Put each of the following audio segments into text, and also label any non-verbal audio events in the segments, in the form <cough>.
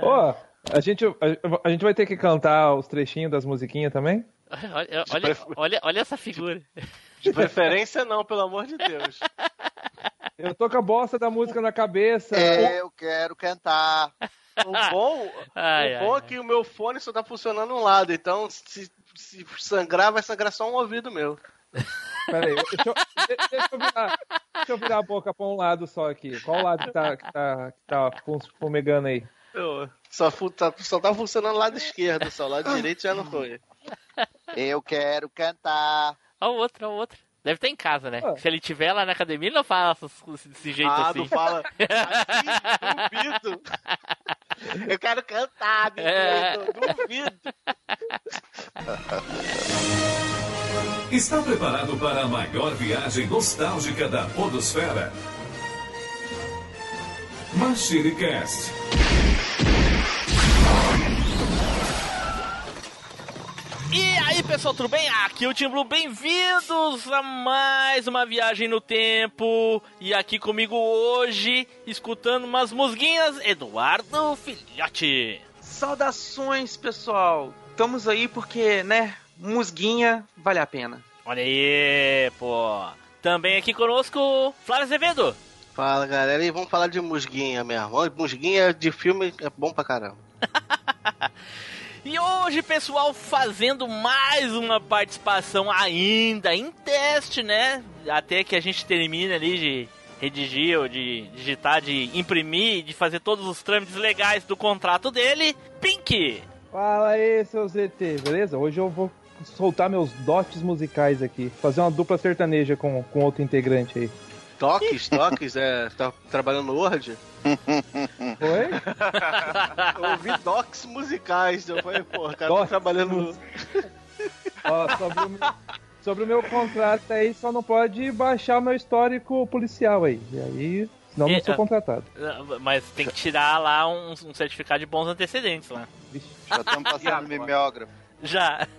Ó, a, gente, a, a gente vai ter que cantar os trechinhos das musiquinhas também? Olha, olha, olha, olha essa figura. De preferência não, pelo amor de Deus. Eu tô com a bosta da música na cabeça. Eu quero cantar. O bom, Ai, o ai, bom ai. é que o meu fone só tá funcionando um lado, então se, se sangrar, vai sangrar só um ouvido meu. Pera aí, deixa eu, de- deixa eu virar, deixa eu virar a boca pra um lado só aqui. Qual lado que tá, que tá, que tá fum- fumegando aí? Eu- só, tá, só tá funcionando o lado esquerdo, só o lado direito já não foi. Eu quero cantar. Olha o outro, olha o outro. Deve estar em casa, né? Ah. Se ele tiver lá na academia, ele não fala desse- desse jeito Ah, assim. não fala. Assim, <laughs> duvido. Eu quero cantar, É. duvido. Está preparado para a maior viagem nostálgica da Podosfera? Machine Cast. E aí, pessoal, tudo bem? Aqui é o Tim Blue, bem-vindos a mais uma viagem no tempo. E aqui comigo hoje, escutando umas musguinhas, Eduardo Filhote. Saudações, pessoal! Estamos aí porque, né, musguinha vale a pena. Olha aí, pô. Também aqui conosco, Flávio Azevedo. Fala, galera, e vamos falar de musguinha mesmo. Musguinha de filme é bom pra caramba. <laughs> E hoje, pessoal, fazendo mais uma participação ainda em teste, né? Até que a gente termine ali de redigir ou de digitar, de imprimir, de fazer todos os trâmites legais do contrato dele. Pink! Fala aí, seus ET, beleza? Hoje eu vou soltar meus dotes musicais aqui. Fazer uma dupla sertaneja com, com outro integrante aí. Toques, toques, é. Tá trabalhando no Word? Oi? <laughs> Eu ouvi docs musicais. Eu falei, pô, o cara tá trabalhando. Ó, sobre o, meu, sobre o meu contrato aí, só não pode baixar o meu histórico policial aí. E aí, senão eu não E, sou ah, contratado. Mas tem que tirar lá um, um certificado de bons antecedentes lá. Vixe. Já estamos <laughs> passando mimeógrafo. Já. <laughs>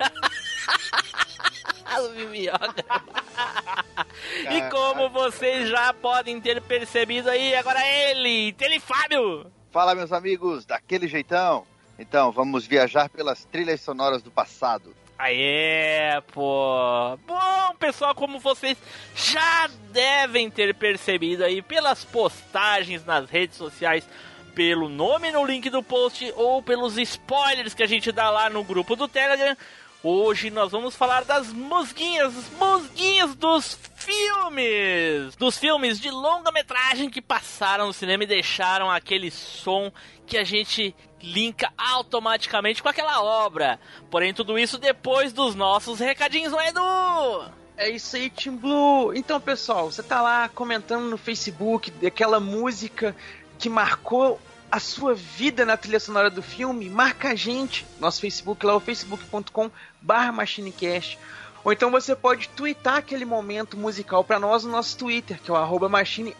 <laughs> E como vocês já podem ter percebido aí, agora ele, Telefábio! Fala, meus amigos, daquele jeitão. Então, vamos viajar pelas trilhas sonoras do passado. Aê, pô! Bom, pessoal, como vocês já devem ter percebido aí pelas postagens nas redes sociais, pelo nome no link do post ou pelos spoilers que a gente dá lá no grupo do Telegram, hoje nós vamos falar das musguinhas, musguinhas dos filmes! Dos filmes de longa-metragem que passaram no cinema e deixaram aquele som que a gente linka automaticamente com aquela obra. Porém, tudo isso depois dos nossos recadinhos, não é, Edu? É isso aí, Team Blue. Então, pessoal, você tá lá comentando no Facebook daquela música que marcou a sua vida na trilha sonora do filme, marca a gente. Nosso Facebook lá é o facebook.com barra machinecast. Ou então você pode twittar aquele momento musical para nós no nosso Twitter, que é o arroba machine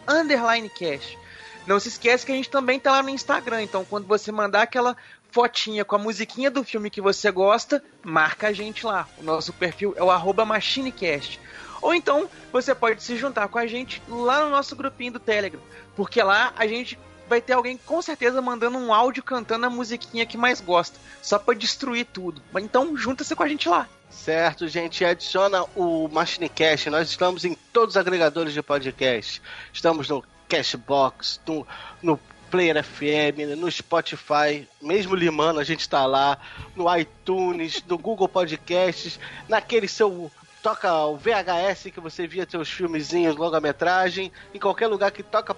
cast. Não se esquece que a gente também tá lá no Instagram, então quando você mandar aquela fotinha com a musiquinha do filme que você gosta, marca a gente lá. O nosso perfil é o arroba machinecast. Ou então você pode se juntar com a gente lá no nosso grupinho do Telegram, porque lá a gente vai ter alguém com certeza mandando um áudio cantando a musiquinha que mais gosta, só pra destruir tudo. Então junta-se com a gente lá. Certo, gente, adiciona o Machinecast. Nós estamos em todos os agregadores de podcast. Estamos no Cashbox, no, no Player FM, no Spotify, mesmo limando, a gente está lá, no iTunes, no Google Podcasts, naquele seu toca o VHS que você via seus filmezinhos, longa-metragem, em qualquer lugar que toca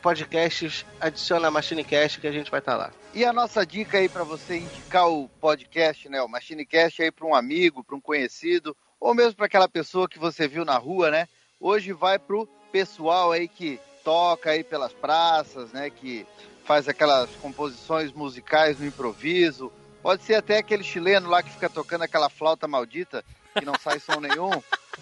podcasts, adiciona a Machinecast que a gente vai estar lá. E a nossa dica aí para você indicar o podcast, né, o Machinecast aí para um amigo, para um conhecido, ou mesmo para aquela pessoa que você viu na rua, né? Hoje vai pro pessoal aí que toca aí pelas praças, né, que faz aquelas composições musicais no improviso. Pode ser até aquele chileno lá que fica tocando aquela flauta maldita que não sai som nenhum,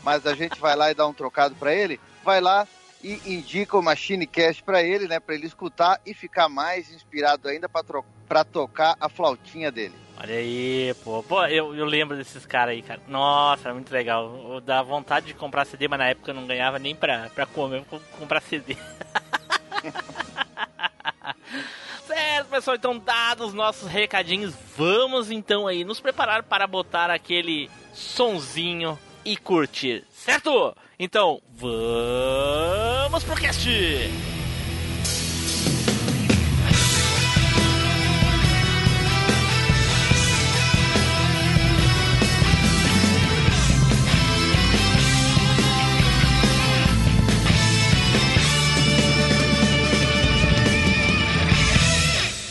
mas a gente vai lá e dá um trocado para ele. Vai lá e indica o Machinecast para ele, né, para ele escutar e ficar mais inspirado ainda para tocar a flautinha dele. Olha aí, pô. Pô, eu, eu lembro desses caras aí, cara. Nossa, é muito legal. Dá vontade de comprar CD, mas na época eu não ganhava nem pra, pra comer, eu comprar CD. <laughs> pessoal, então, dados os nossos recadinhos, vamos então aí nos preparar para botar aquele sonzinho e curtir, certo? Então, vamos pro cast!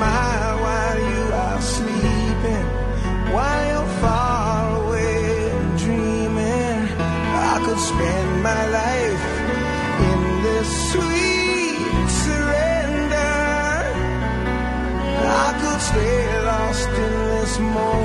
Smile while you are sleeping, while you're far away dreaming. I could spend my life in this sweet surrender. I could stay lost in this moment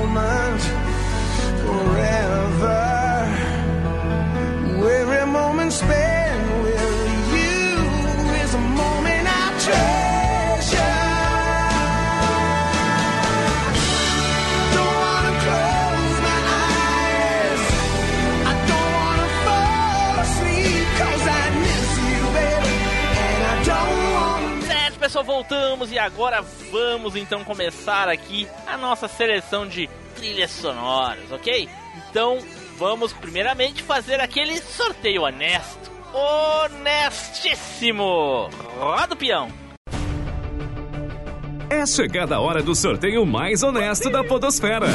pessoal, voltamos e agora vamos então começar aqui a nossa seleção de trilhas sonoras, ok? Então vamos primeiramente fazer aquele sorteio honesto. Honestíssimo! Roda o peão! É chegada a hora do sorteio mais honesto da Podosfera.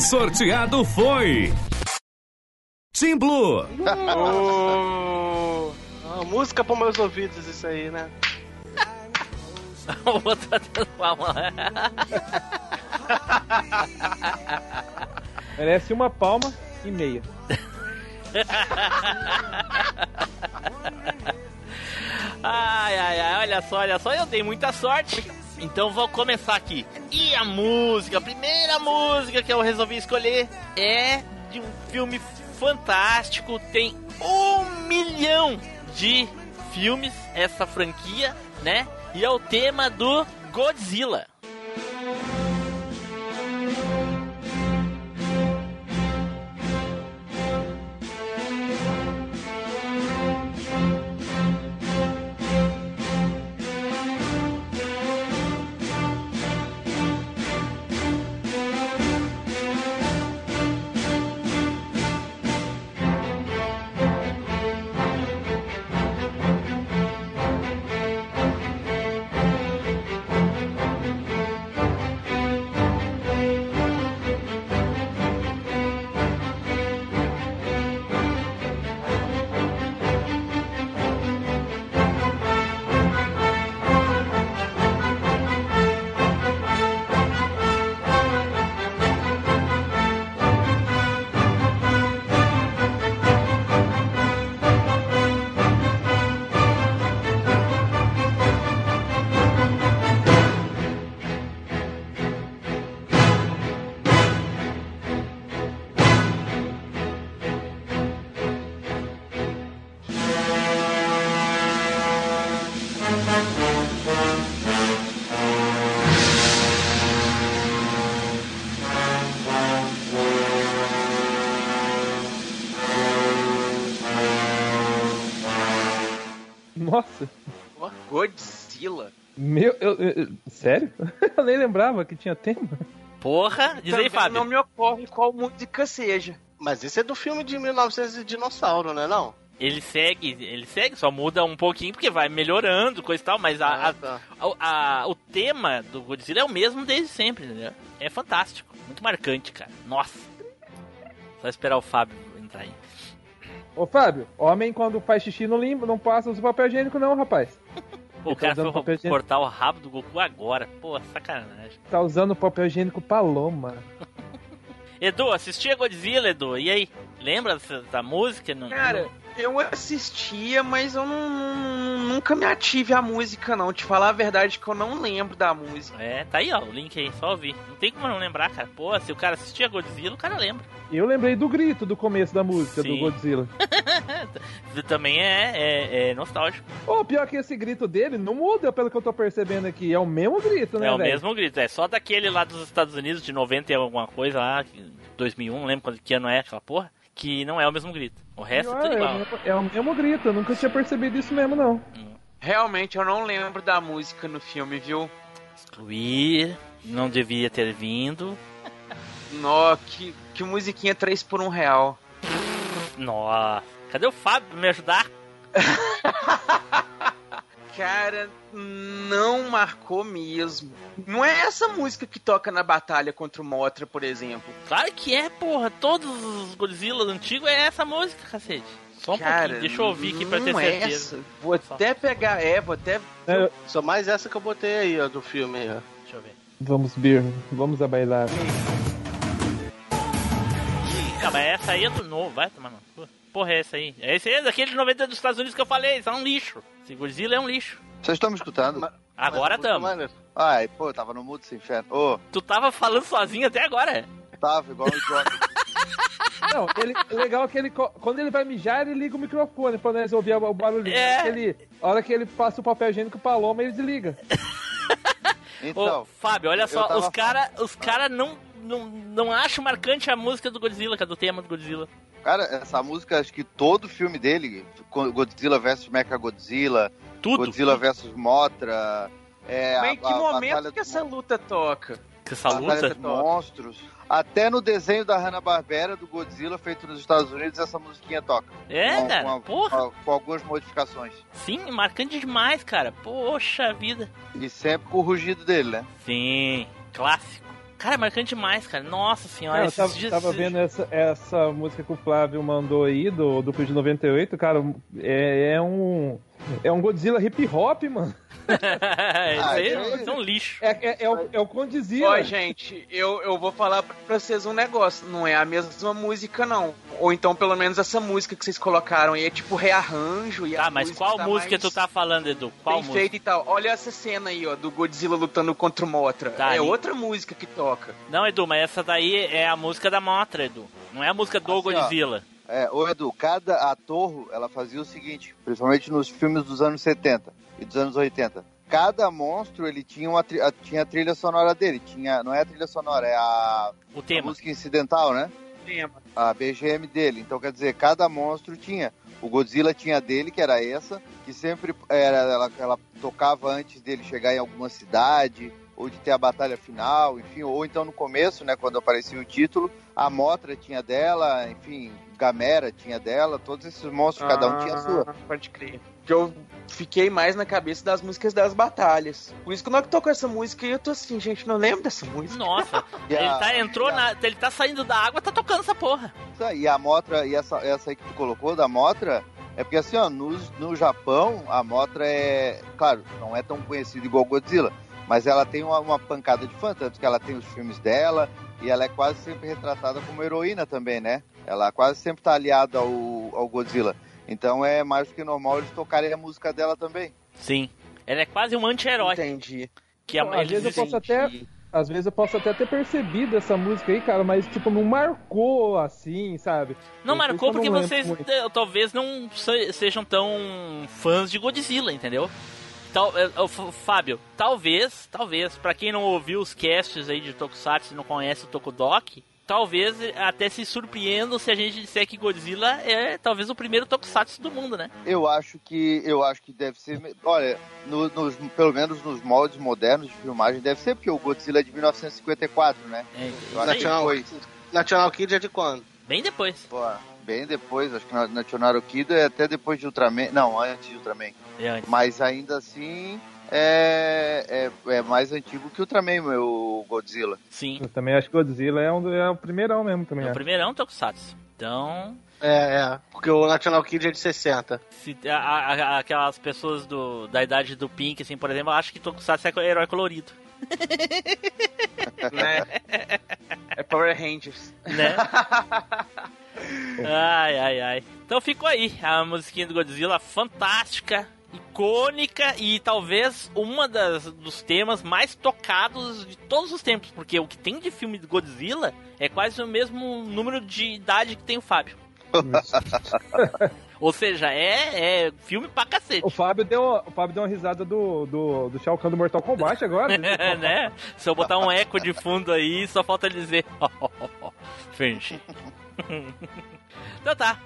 O sorteado foi. Team Blue. Ah, música para meus ouvidos, isso aí, né? <laughs> o outro batendo palma. Merece uma palma e meia. Ai, ai, ai, olha só, olha só, eu dei muita sorte. Então vou começar aqui. E a música, a primeira música que eu resolvi escolher é de um filme fantástico. Tem um milhão de filmes, essa franquia, né? E é o tema do Godzilla. Nossa, Godzilla. meu. Eu, eu- eu- sério? <laughs> Eu nem lembrava que tinha tema. Porra, diz aí, Também Fábio. Não me ocorre qual música seja. Mas esse é do filme de 1900 de dinossauro, né não? Ele segue, ele segue, só muda um pouquinho porque vai melhorando, coisa e tal, mas a, a- tá. a- a- o tema do Godzilla é o mesmo desde sempre, entendeu? É fantástico, muito marcante, cara. Nossa. Só esperar o Fábio entrar aí. Ô Fábio, homem quando faz xixi no limbo não passa usa papel higiênico não, rapaz. Pô, o tá cara usando foi papel higiênico. cortar o rabo do Goku agora. Pô, sacanagem. Tá usando papel higiênico Paloma. <laughs> Edu, assistia Godzilla, Edu. E aí? Lembra dessa, da música? Não, Cara, eu assistia, mas eu não, não- nunca me ative a música, não. Te falar a verdade que eu não lembro da música. É, tá aí, ó, o link aí, só ouvir. Não tem como não lembrar, cara. Pô, se o cara assistia Godzilla, o cara lembra. Eu lembrei do grito do começo da música Sim. do Godzilla. <laughs> Também é, é, é nostálgico. Ô, pior que esse grito dele não muda, pelo que eu tô percebendo aqui. É o mesmo grito, né, é o velho? mesmo grito. É só daquele lá dos Estados Unidos, de 90 e alguma coisa lá, 2001, não lembro quando que ano é aquela porra, que não é o mesmo grito. O resto é tudo é, igual. é o mesmo grito, eu nunca tinha percebido isso mesmo, não. Realmente, eu não lembro da música no filme, viu? Excluir, não devia ter vindo. Nó, que, que musiquinha 3 por 1 real. Nossa, cadê o Fábio pra me ajudar? <laughs> Cara, não marcou mesmo. Não é essa música que toca na batalha contra o Motra, por exemplo. Claro que é, porra. Todos os Godzilla antigos é essa música, cacete. Só um Cara, pouquinho, deixa eu ouvir aqui pra ter não é certeza. essa. Vou até pegar, é, vou até. É, Só mais essa que eu botei aí, ó, do filme aí, ó. Deixa eu ver. vamos ver, vamos a bailar. Mas essa aí é do novo, vai tomar no cu. Porra, é essa aí. É esse aí, é daquele de 90 dos Estados Unidos que eu falei, isso é um lixo. Esse Godzilla é um lixo. Vocês estão me escutando? Mas- Agora tamo. maneiro. Ai, pô, eu tava no mudo esse inferno. Ô, Tu tava falando sozinho até agora. tava igual um <laughs> idiota. Não, ele, legal que ele, quando ele vai mijar, ele liga o microfone pra nós ouvir o barulho. É. Ele, a hora que ele passa o papel higiênico Paloma, ele desliga. <laughs> Então, Ô, Fábio, olha só, os cara, os cara não, não, não acham marcante a música do Godzilla, que é do tema do Godzilla. Cara, essa música, acho que todo filme dele, Godzilla vs Mechagodzilla, Tudo. Godzilla vs Motra, é, Mas a- em que a momento Batalha que essa luta toca? Que essa Batalha luta. Monstros. Até no desenho da Hanna-Barbera do Godzilla feito nos Estados Unidos, essa musiquinha toca. É, com, cara, com, porra. com- com algumas modificações. Sim, marcante demais, cara. Poxa vida. E sempre com o rugido dele, né? Sim, clássico. Cara, marcante demais, cara. Nossa senhora, eu tava, dias. tava vendo essa, essa música que o Flávio mandou aí, do, do de 98, cara, é, é um. É um Godzilla hip hop, mano. <laughs> Isso aí é- um lixo. É, é, é o, é o. Ó, gente, eu, eu vou falar pra vocês um negócio. Não é a mesma música, não. Ou então, pelo menos, essa música que vocês colocaram aí é tipo rearranjo. E Tá, a mas música qual tá música tu tá falando, Edu? Qual Bem música? feita e tal. Olha essa cena aí, ó, do Godzilla lutando contra o Motra. Tá, é e- outra música que toca. Não, Edu, mas essa daí é a música da Motra, Edu. Não é a música do Assim, ó. É, ô Edu, cada ator, ela fazia o seguinte, principalmente nos filmes dos anos 70 e dos anos 80. Cada monstro, ele tinha uma a, tinha a trilha sonora dele. Tinha, não é a trilha sonora, é a, O a tema. música incidental, né? Tema. a BGM dele. Então, quer dizer, cada monstro tinha. O Godzilla tinha a dele, que era essa, que sempre era, ela, ela tocava antes dele chegar em alguma cidade, ou de ter a batalha final, enfim, ou então no começo, né, quando aparecia o título, a Motra tinha dela, enfim, Gamera tinha dela, todos esses monstros, cada um tinha a sua. Ah, Pode crer. Que eu fiquei mais na cabeça das músicas das batalhas. Por isso que na que tocou essa música, eu tô assim, gente, não lembro dessa música. Nossa, <laughs> E ele a- tá, entrou a- na. Ele tá saindo da água, tá tocando essa porra. E a Motra, e essa, essa aí que tu colocou, da Motra, é porque assim, ó, no, no Japão, a Motra é, claro, não é tão conhecida igual Godzilla, mas ela tem uma, uma pancada de fã, tanto que ela tem os filmes dela, e ela é quase sempre retratada como heroína também, né? Ela quase sempre tá aliada ao, ao Godzilla. Então é mais do que normal eles tocarem a música dela também. Sim. Ela é quase um anti-herói. Entendi. Que a, Às eles vezes eu posso até. Às vezes eu posso até ter percebido essa música aí, cara, mas tipo, não marcou assim, sabe? Não marcou eu não porque lembro vocês muito. eh, talvez não se- sejam tão fãs de Godzilla, entendeu? Tal, F- Fábio, talvez, talvez, pra quem não ouviu os casts aí de Tokusatsu e não conhece o Tokudok, talvez até se surpreendam se a gente disser que Godzilla é talvez o primeiro Tokusatsu do mundo, né? Eu acho que eu acho que deve ser. Olha, no- nos, pelo menos nos moldes modernos de filmagem, deve ser, porque o Godzilla é de 1954, né? É, National, National Kid é de quando? bem depois. pô, bem depois, acho que na, na Tionaro Kido é até depois de Ultraman. Não, antes de Ultraman. É antes. Mas ainda assim, é, é, é mais antigo que o Ultraman, o Godzilla. Sim. Eu também acho que Godzilla é, um, é o primeirão mesmo também. É o acho. primeirão Tokusatsu. Então, É, é. Porque o National Kid é de 60. se, a- a- a- aquelas pessoas do, da idade do Pink, assim, por exemplo, acham que Tokusatsu é herói colorido. <laughs> né? <laughs> É Power Rangers. né? <laughs> ai, ai, ai. Então ficou aí a musiquinha do Godzilla, fantástica, icônica e talvez uma das, dos temas mais tocados de todos os tempos, porque o que tem de filme do Godzilla é quase o mesmo número de idade que tem o Fábio. <laughs> Ou seja, é, é filme pra cacete. O Fábio deu, o Fábio deu uma risada do, do, do Shao Kahn do Mortal Kombat agora. <laughs> né? Se eu botar um eco de fundo aí, só falta dizer. <laughs> Finge. <laughs> então tá.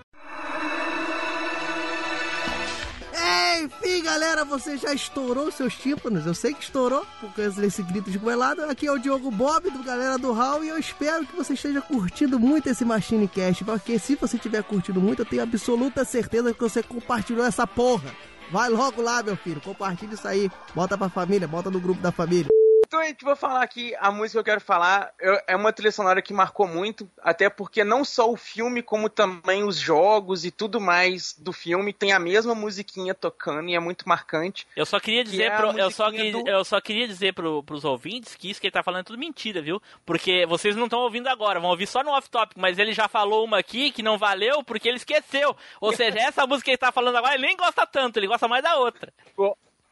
Enfim, galera, você já estourou seus tímpanos. Eu sei que estourou por causa desse grito de goelado. Aqui é o Diogo Bob, do galera do Hall, e eu espero que você esteja curtindo muito esse Machine Cast, porque se você tiver curtindo muito, eu tenho absoluta certeza que você compartilhou essa porra. Vai logo lá, meu filho, compartilha isso aí, bota pra família, bota no grupo da família. Então, gente, vou falar aqui, a música que eu quero falar eu- é uma trilha sonora que marcou muito, até porque não só o filme, como também os jogos e tudo mais do filme tem a mesma musiquinha tocando e é muito marcante. Eu só queria Que dizer, é a pro, eu, só que, do- eu só queria dizer pro, pros ouvintes que isso que ele tá falando é tudo mentira, viu? Porque vocês não estão ouvindo agora, vão ouvir só no off-topic, mas ele já falou uma aqui que não valeu porque ele esqueceu. Ou seja, <laughs> essa música que ele tá falando agora, ele nem gosta tanto, ele gosta mais da outra.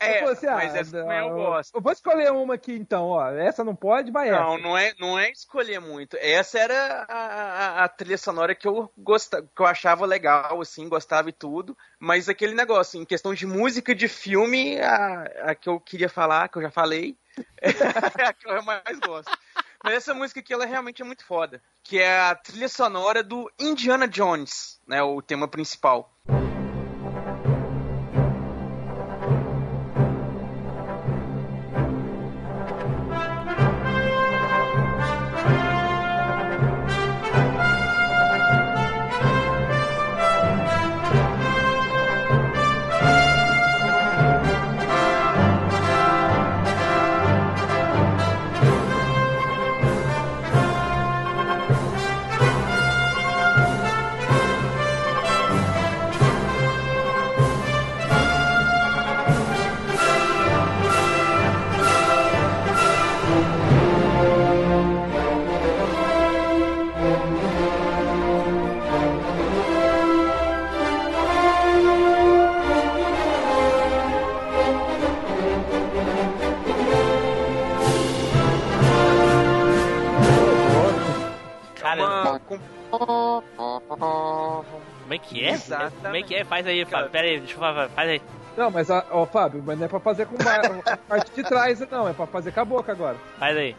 É, Eu assim, ah, mas essa também eu gosto. Eu vou escolher uma aqui então, ó. Essa não pode, vai essa. Não, não é, não é escolher muito. Essa era a, a- a trilha sonora que eu gostava, que eu achava legal, assim, gostava e tudo. Mas aquele negócio, em questão de música de filme, a, a que eu queria falar, que eu já falei, <laughs> é a que eu mais gosto. Mas essa música aqui, ela realmente é muito foda. Que é a trilha sonora do Indiana Jones, né? O tema principal. Como é que é? Faz aí, Fábio. Pera aí, deixa eu falar, faz aí. Não, mas, a- ó, Fábio, mas não é pra fazer com <laughs> a parte de trás, não. É pra fazer com a boca agora. Faz aí.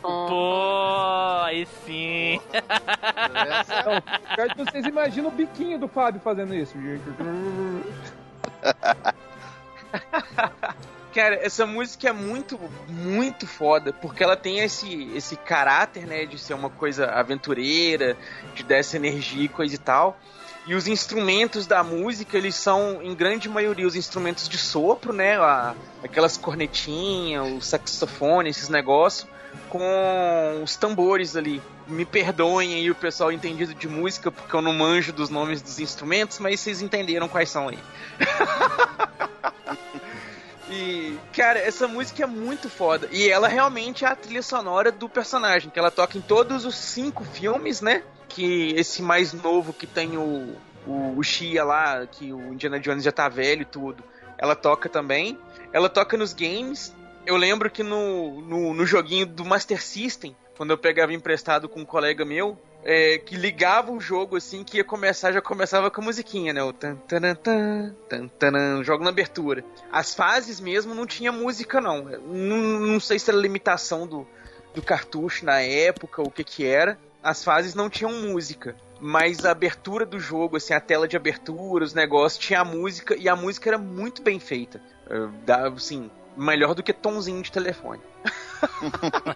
Pô, aí sim. Não, vocês imaginam o biquinho do Fábio fazendo isso. <laughs> Cara, essa música é muito, muito foda, porque ela tem esse, esse caráter, né, de ser uma coisa aventureira, de dar essa energia e coisa e tal. E os instrumentos da música, eles são, em grande maioria, os instrumentos de sopro, né, a- aquelas cornetinhas, o saxofone, esses negócios, com os tambores ali. Me perdoem aí o pessoal entendido de música, porque eu não manjo dos nomes dos instrumentos, mas vocês entenderam quais são aí. <laughs> E, cara, essa música é muito foda. E ela realmente é a trilha sonora do personagem, que ela toca em todos os cinco filmes, né? Que esse mais novo que tem o, o, o Shia lá, que o Indiana Jones já tá velho e tudo. Ela toca também. Ela toca nos games. Eu lembro que no, no, no joguinho do Master System, quando eu pegava emprestado com um colega meu, é, que ligava o jogo assim, que ia começar, já começava com a musiquinha, né? O tan, taran, tan, tan, taran, jogo na abertura. As fases mesmo não tinha música, não. Não, não sei se era limitação do, do cartucho na época, o que que era. As fases não tinham música. Mas a abertura do jogo, assim, a tela de abertura, os negócios, tinha a música, e a música era muito bem feita. Dá, Assim, melhor do que tomzinho de telefone. <laughs>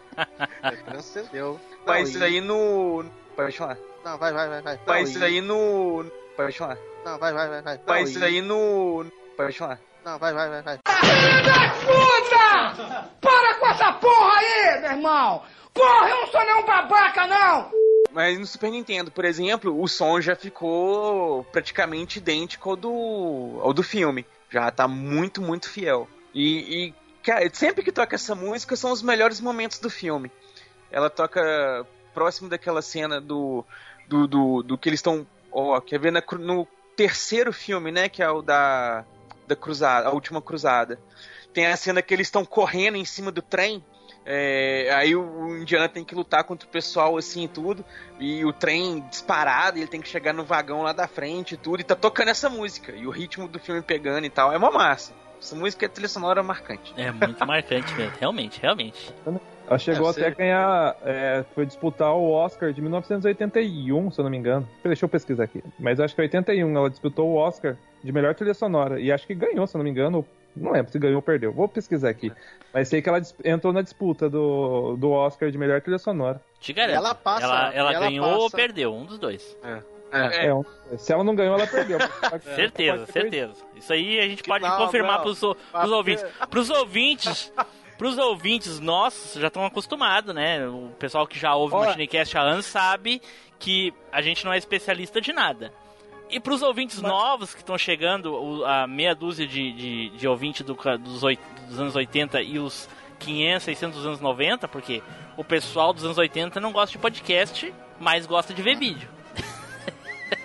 Mas aí no. Pode falar. Não, vai, vai, vai, vai. Mas Não, aí no. Pode falar. Não, vai, vai, vai, vai. Mas aí no. Pode falar. Não, vai, vai, vai, vai. Puta! Para com essa porra aí, meu irmão! Porra, eu não sou nenhum babaca, não! Mas no Super Nintendo, por exemplo, o som já ficou praticamente idêntico ao do, ao do filme. Já tá muito, muito fiel. E, e, cara, sempre que toca essa música são os melhores momentos do filme. Ela toca próximo daquela cena do, do, do, do que eles estão. Ó, quer ver na cru- no terceiro filme, né? Que é o da, da cruzada, a última cruzada. Tem a cena que eles estão correndo em cima do trem. é, aí o, o Indiana tem que lutar contra o pessoal assim e tudo. E o trem disparado, e ele tem que chegar no vagão lá da frente e tudo. E tá tocando essa música. E o ritmo do filme pegando e tal. É uma massa. Essa música é trilha sonora marcante. É muito marcante mesmo, realmente, realmente. Ela chegou Deve até a ganhar. é, foi disputar o Oscar de 1981, se eu não me engano. Deixa eu pesquisar aqui. Mas acho que é 81. Ela disputou o Oscar de melhor trilha sonora. E acho que ganhou, se eu não me engano. Não lembro se ganhou ou perdeu. Vou pesquisar aqui. Mas sei que ela entrou na disputa do, do Oscar de melhor trilha sonora. Te garanto. Ela passa, Ela, ela ela ganhou ou passa. perdeu, um dos dois. É. É, um- se ela não ganhou, ela perdeu. <laughs> Certeza, certeza. Isso aí a gente Que pode não, confirmar não. pros, o- pros Papel. ouvintes. Pros ouvintes. Pros ouvintes nossos, já estão acostumados, né? O pessoal que já ouve o. Machinecast há anos sabe que a gente não é especialista de nada. E pros ouvintes novos que estão chegando, a meia dúzia de, de, de ouvintes do dos, dos anos 80 e os 500, 600 dos anos 90, porque o pessoal dos anos 80 não gosta de podcast, mas gosta de ver vídeo.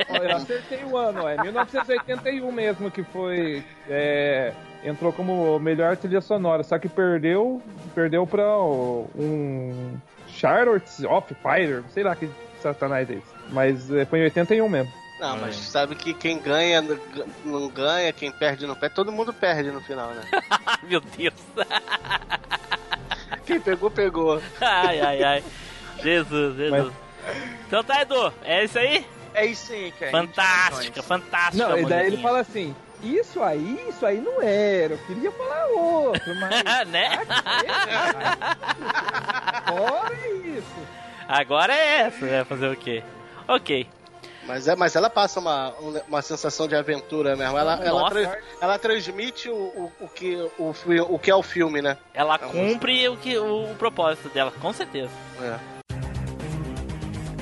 Eu acertei o ano, é 1981 mesmo que foi. é, entrou como melhor trilha sonora, só que perdeu perdeu pra o- um Charlotte of Fire, sei lá que satanás é esse. Mas é, foi em 81 mesmo. Não, mas sabe que quem ganha não ganha, quem perde não perde. Todo mundo perde no final, né? <laughs> Meu Deus. Quem pegou, pegou. Ai, ai, ai. Jesus, Jesus. Então tá, Edu. É isso aí? É isso aí, cara. Fantástica, fantástica. Não, e daí ele fala assim: Isso aí, isso aí não era, eu queria falar outro, <laughs> mas. né? Fora isso. Agora é essa, vai fazer o quê? Ok. Mas, é, mas ela passa uma, uma sensação de aventura mesmo. Ela, ela, ela transmite o, o, o que, o, o que é o filme, né? Ela É cumpre o, que, o, o propósito dela, com certeza. É.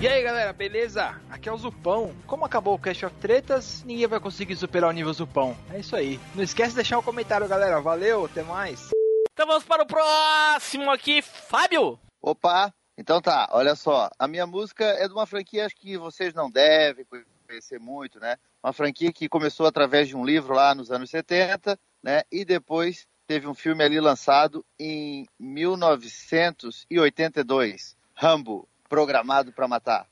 E aí galera, beleza? Aqui é o Zupão. Como acabou o Cast of Tretas, ninguém vai conseguir superar o nível Zupão. É isso aí. Não esquece de deixar um comentário, galera. Valeu, até mais. Então vamos para o próximo aqui, Fábio. Opa! Então tá, olha só. A minha música é de uma franquia acho que vocês não devem conhecer muito, né? Uma franquia que começou através de um livro lá nos anos 70, né? E depois teve um filme ali lançado em 1982, Rambo, Programado para Matar.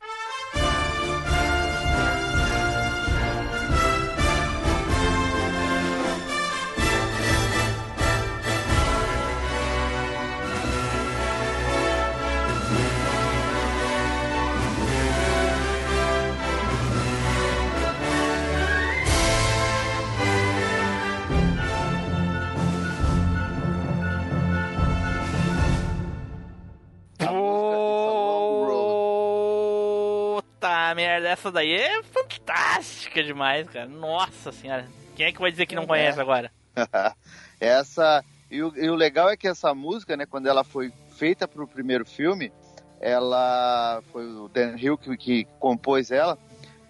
Merda, essa daí é fantástica demais, cara. Nossa senhora. Quem é que vai dizer que não conhece agora? <laughs> essa e o, e o legal é que essa música, né, quando ela foi feita para o primeiro filme, ela foi o Dan Hill que, que compôs ela.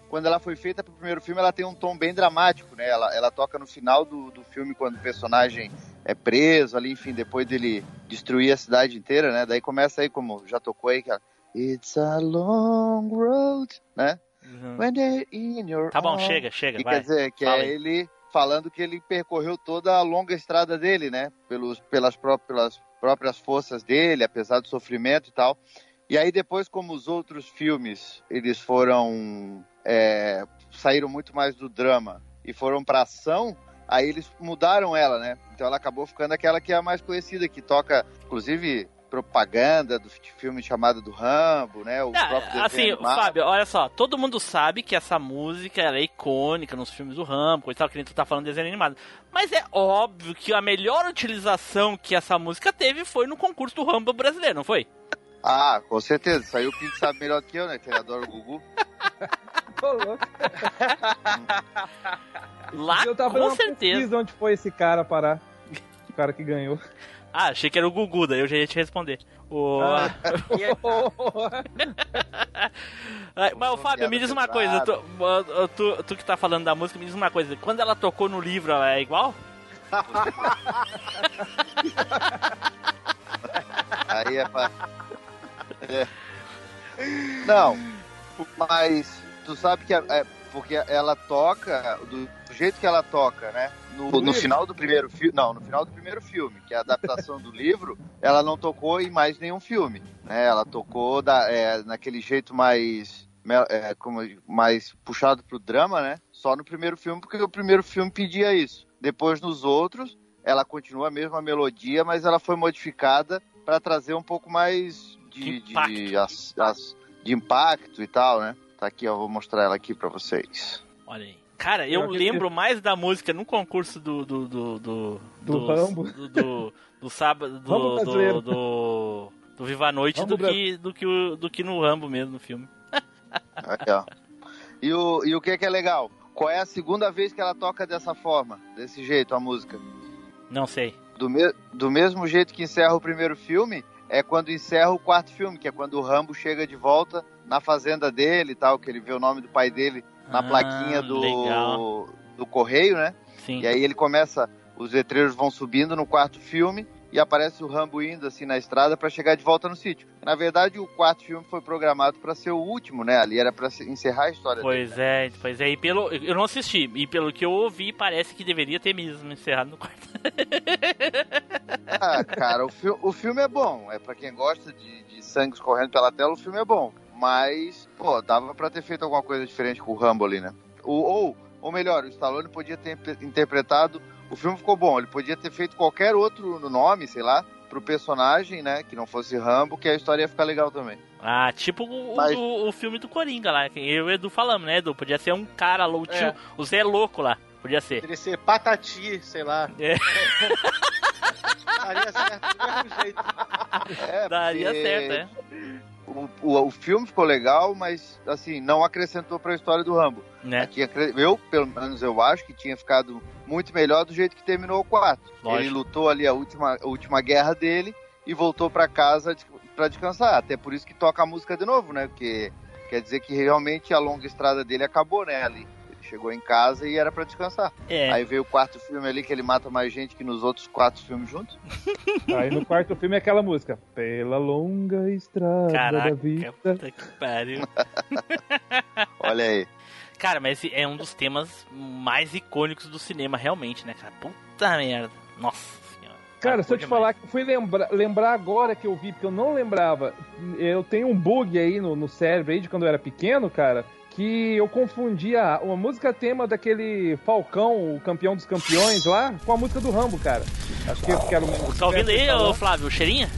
Quando ela foi feita para o primeiro filme, ela tem um tom bem dramático, né? Ela, ela toca no final do, do filme quando o personagem é preso ali, enfim, depois dele destruir a cidade inteira, né? Daí começa aí como já tocou aí, cara. It's a long road, né? When they're in your Tá bom, arms. chega, chega, Que vai. quer dizer que Fala é aí. ele falando que ele percorreu toda a longa estrada dele, né? Pelos, pelas, pró pelas próprias forças dele, apesar do sofrimento e tal. E aí depois, como os outros filmes, eles foram é, saíram muito mais do drama e foram pra ação, aí eles mudaram ela, né? Então ela acabou ficando aquela que é a mais conhecida, que toca, inclusive propaganda do filme chamado do Rambo, né? O próprio assim, animado. Fábio, olha só, todo mundo sabe que essa música ela é icônica nos filmes do Rambo, coisa e tal, que nem tu tá falando de desenho animado. Mas é óbvio que a melhor utilização que essa música teve foi no concurso do Rambo brasileiro, não foi? Ah, com certeza. Isso aí o Pink sabe melhor que eu, né? Que ele adora o Gugu. Louco. Lá, Eu tava com certeza. onde foi esse cara parar. O cara que ganhou. Ah, achei que era o Gugu, daí eu já ia te responder. O... <laughs> Ah. Mas, o Fábio, me diz uma coisa. Tu, tu, tu que tá falando da música, me diz uma coisa. Quando ela tocou no livro, ela é igual? <laughs> Aí é pra. É. Não, mas tu sabe que é, é porque ela toca do jeito que ela toca, né? No, no final do primeiro filme, não, no final do primeiro filme, que é a adaptação do livro, <laughs> ela não tocou em mais nenhum filme, né? Ela tocou da, é, naquele jeito mais é, como, mais puxado pro drama, né? Só no primeiro filme, porque o primeiro filme pedia isso. Depois nos outros, ela continua a mesma melodia, mas ela foi modificada para trazer um pouco mais de, de, Impacto. de, as- as- de impacto e tal, né? Tá aqui, ó, vou mostrar ela aqui para vocês. Olha aí. Cara, eu lembro mais da música no concurso do. Do, do, do, Do Rambo. Do, do, do sábado. <laughs> Do, do, do, do Viva a Noite do que, do, que do que no Rambo mesmo, no filme. Aqui, ó. E o, e o que, que é legal? Qual é a segunda vez que ela toca dessa forma, desse jeito, a música? Não sei. Do, me, do mesmo jeito que encerra o primeiro filme, é quando encerra o quarto filme, que é quando o Rambo chega de volta na fazenda dele e tal, que ele vê o nome do pai dele na Ah, plaquinha do, legal. do correio, né? Sim. E aí ele começa, os letreiros vão subindo no quarto filme e aparece o Rambo indo assim na estrada para chegar de volta no sítio. Na verdade, o quarto filme foi programado para ser o último, né? Ali era para encerrar a história dele. Pois é, pois é. E pelo, eu não assisti. E pelo que eu ouvi, parece que deveria ter mesmo encerrado no quarto. Ah, cara, o, fi- o filme é bom. É pra quem gosta de, de sangue escorrendo pela tela, o filme é bom. Mas, pô, dava pra ter feito alguma coisa diferente com o Rambo ali, né? O- ou, ou melhor, o Stallone podia ter interpretado. O filme ficou bom, ele podia ter feito qualquer outro nome, sei lá, pro personagem, né? Que não fosse Rambo, que a história ia ficar legal também. Ah, tipo o, Mas- o, o filme do Coringa lá. que Eu e o Edu falamos, né, Edu? Podia ser um cara o tio, É. o Zé Louco lá. Podia ser. Poderia ser Patati, sei lá. É. Daria certo do mesmo jeito. É, Daria porque certo, é. O, o, o filme ficou legal, mas, assim, não acrescentou pra história do Rambo. Né? Aqui, eu, pelo menos, eu acho que tinha ficado muito melhor do jeito que terminou o 4. Lógico. Ele lutou ali a última, a última guerra dele e voltou pra casa pra descansar. Até por isso que toca a música de novo, né? Porque quer dizer que realmente a longa estrada dele acabou, né? Ali. Chegou em casa e era pra descansar. É. Aí veio o quarto filme ali que ele mata mais gente que nos outros quatro filmes juntos. <laughs> Aí no quarto filme é aquela música. Pela longa estrada Caraca, da vida. puta que pariu. <laughs> Olha aí. Cara, mas é um dos temas mais icônicos do cinema, realmente, né, cara? Puta merda. Nossa senhora. Cara, se eu te demais. falar que eu fui lembrar, lembrar agora que eu vi, porque eu não lembrava. Eu tenho um bug aí no, no cérebro aí de quando eu era pequeno, cara, que eu confundia uma música tema daquele Falcão, o campeão dos campeões lá, com a música do Rambo, cara. Acho que, que era o. Tá ouvindo aí, ô Flávio, o cheirinho?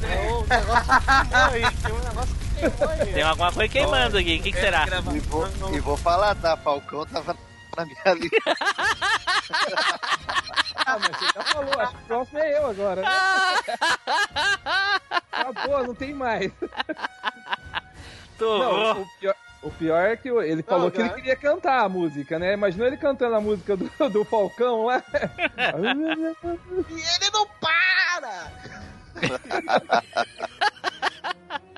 O negócio queimou aí. Tem um negócio que queimou aí. Tem alguma coisa queimando aqui, o que, que será? E vou, e vou falar, tá? Falcão tava na minha <laughs> lista. Ah, mas você já falou, acho que o próximo é eu agora, né? <laughs> Acabou, não tem mais. Tô. Não, o pior, o pior é que ele falou que ele cara. queria cantar a música, né? Imaginou ele cantando a música do, <laughs> do Falcão lá. <laughs> E ele não para! <laughs>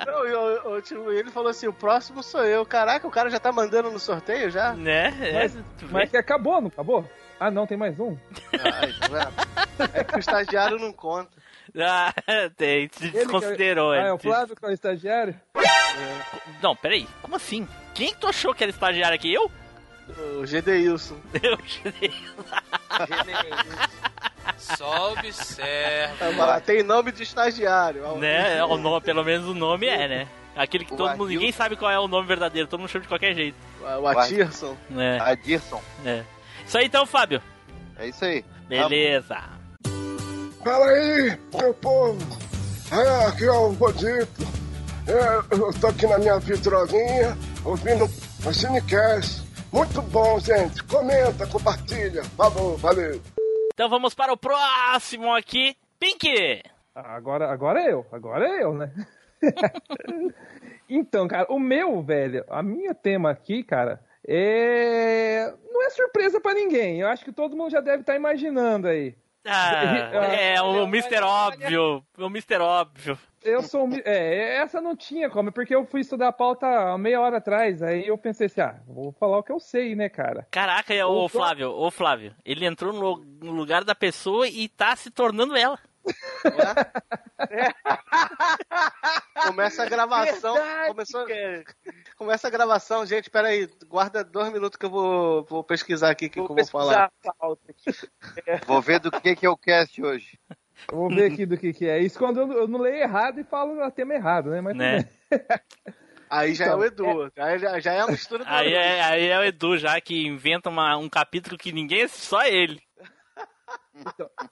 Não, e o, o, tipo, ele falou assim: o próximo sou eu. Caraca, o cara já tá mandando no sorteio já? Né? É, Mas, vê? mas que acabou, não acabou? Ah, não, tem mais um? Ai, tá vendo? É que o estagiário não conta. <laughs> Ah, tem, se Ele desconsiderou. é, ah, é o Flávio que é o estagiário? Não, peraí, como assim? Quem que tu achou que era estagiário aqui? Eu? O Gedeilson. <laughs> Eu Só observa. Ah, Tem nome de estagiário. né? O nome, pelo menos o nome é, né? Aquele que O todo mundo, ninguém sabe qual é o nome verdadeiro, todo mundo chama de qualquer jeito. O Atirson. né? A Dirson. É. Isso aí então, Fábio. É isso aí. Beleza. Fala aí, meu povo. É, aqui é o Godito. É, eu tô aqui na minha vitrolinha, ouvindo o Cinecast. Muito bom, gente. Comenta, compartilha. Falou, valeu. Então vamos para o próximo aqui. Pink! Ah, Agora, agora é eu, agora é eu, né? <laughs> então, cara, o meu, velho, a minha tema aqui, cara, É... Não é surpresa pra ninguém. Eu acho que todo mundo já deve estar imaginando aí. Ah, <laughs> é, o Mr. Óbvio. O Mr. Óbvio. Eu sou. É, essa não tinha como, porque eu fui estudar a pauta há meia hora atrás. Aí eu pensei assim, ah, vou falar o que eu sei, né, cara? Caraca, ô Ô, Flávio, ô Flávio, ele entrou no lugar da pessoa e tá se tornando ela. <laughs> Começa a gravação. Verdade, começou, começa a gravação, gente. Peraí, guarda dois minutos que eu vou, vou pesquisar aqui o que, que eu vou falar. aqui. Vou ver do que, que é o cast hoje. Eu Vou ver aqui do que, que é. Isso quando eu, eu não leio errado e falo o tema errado, né? Mas Né? <laughs> Aí já é Então, o Edu. Aí já, já é a mistura do Aí é, aí é o Edu já que inventa uma- um capítulo que ninguém, só ele.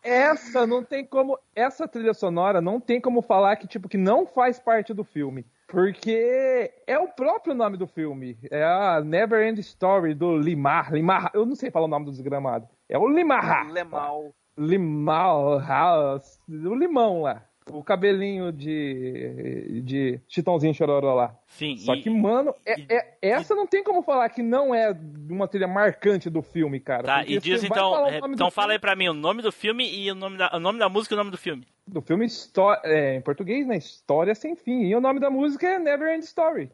Essa não tem como. Essa trilha sonora não tem como falar que, tipo, que não faz parte do filme. Porque é o próprio nome do filme. É a Never End Story do Limar. Limar. Eu não sei falar o nome do desgramado. É o Limar. Lemal. Limal. O limão lá. O cabelinho de. de Chitãozinho Chororó lá. Sim, Só e- que, mano, é- é- essa não tem como falar que não é uma trilha marcante do filme, cara. Tá, e diz então, é, então fala aí pra mim o nome do filme e o nome da, o nome da música e o nome do filme. do filme é, em português, né? História sem fim. E o nome da música é Never End Story.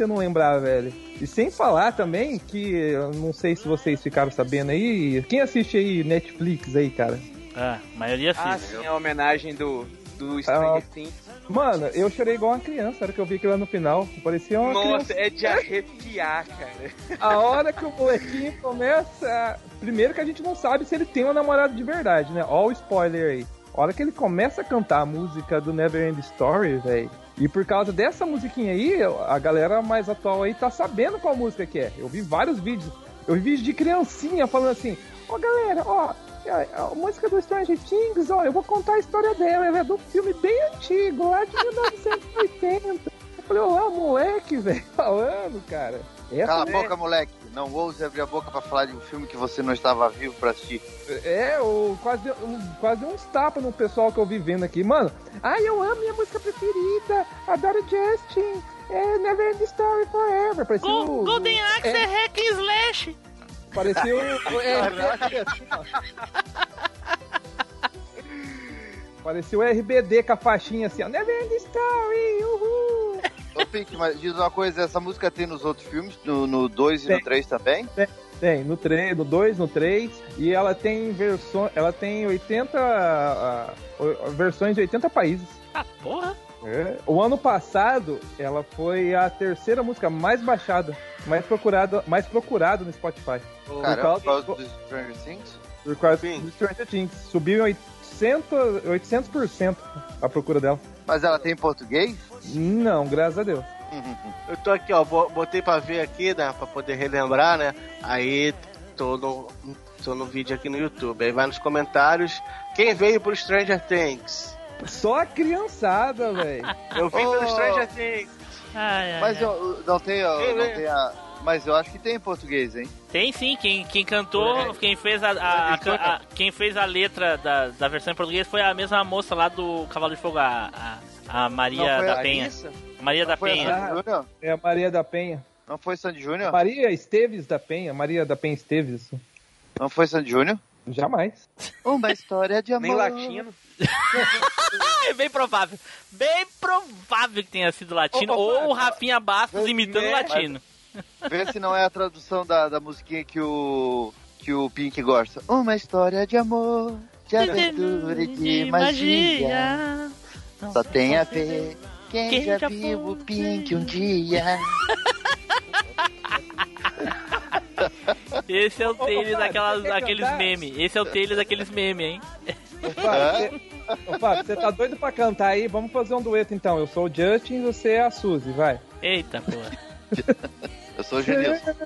Você não lembrar, velho. E sem falar também que, eu não sei se vocês ficaram sabendo aí, quem assiste aí Netflix aí, cara? Ah, a maioria Ah, assiste. sim, a homenagem do, do Stranger Ah, Things. Mano, eu chorei igual uma criança, na hora que eu vi aquilo lá no final. Parecia uma Nossa, criança. é de arrepiar, cara. A hora que o molequinho começa. Primeiro que a gente não sabe se ele tem uma namorada de verdade, né? Ó o spoiler aí. A hora que ele começa a cantar a música do Never End Story, velho. E por causa dessa musiquinha aí, a galera mais atual aí tá sabendo qual música que é. Eu vi vários vídeos. Eu vi vídeos de criancinha falando assim: Ó, galera, ó, a, a música do Stranger Things, ó, eu vou contar a história dela. Ela é do filme bem antigo, lá de 1980. Eu falei, ó, moleque, <laughs> velho, falando, cara. Essa Cala a é- boca, moleque. Não ouse abrir a boca pra falar de um filme que você não estava vivo pra assistir. É, o, quase, um, quase uns tapas no pessoal que eu vi vendo aqui. Mano, ai, eu amo minha música preferida. Adoro Justin. É Never End Story Forever. Parecia Go- o- Golden Axe é. é hack and slash. Parecia o... o- <laughs> é. <laughs> Parecia o RBD com a faixinha assim, ó. Never End Story, uhul. Ô, Pink, mas diz uma coisa, essa música tem nos outros filmes, no 2 e no Tem. 3 também? Tem, no 3, no 2, no 3. E ela tem versões. Ela tem 80. ah, o- versões de 80 países. Ah, porra. É. O ano passado, ela foi a terceira música mais baixada, mais procurada, mais procurada no Spotify. Caramba, por causa- do Stranger Things? Por causa do Stranger Things. Subiu em 800%, 800% a procura dela. Mas ela tem em português? Não, graças a Deus. Eu tô aqui, ó, bo- botei pra ver aqui, né, pra poder relembrar, né? Aí tô no, tô no vídeo aqui no YouTube. Aí vai nos comentários. Quem veio pro Stranger Things? Só a criançada, velho. Eu vim Oh. pelo Stranger Things. Ai, ai, Mas eu, não tem, ó, Quem não tem a... Mas eu acho que tem em português, hein? Tem sim, quem, quem cantou, quem fez a, a- a- a- quem fez a letra da, da versão em português foi a mesma moça lá do Cavalo de Fogo, a, a, A Maria Não foi da a Penha. Isso? Maria da Foi a Penha. Júnior? É a Maria da Penha. Não foi Sandy Júnior? Maria Esteves da Penha. Maria da Penha Esteves. Não foi Sandy Júnior? Jamais. Uma história de amor. Nem latino. <laughs> É bem provável. Bem provável que tenha sido latino. Ô, ou o Rafinha Bastos imitando né? latino. Vê se não é a tradução da, da musiquinha que o, que o Pink gosta. Uma história de amor, de aventura e de magia. Só tem a ver quem, Quem já já viu o Pink um dia. <laughs> Esse é o Taylor daquelas, daqueles memes. Esse é o Taylor daqueles memes, hein? Ô, Fábio, você... Ô, Fábio, você tá doido pra cantar aí? Vamos fazer um dueto então. Eu sou o Justin e você é a Suzy, vai. Eita, porra. <laughs> Eu sou o Genilson. <laughs>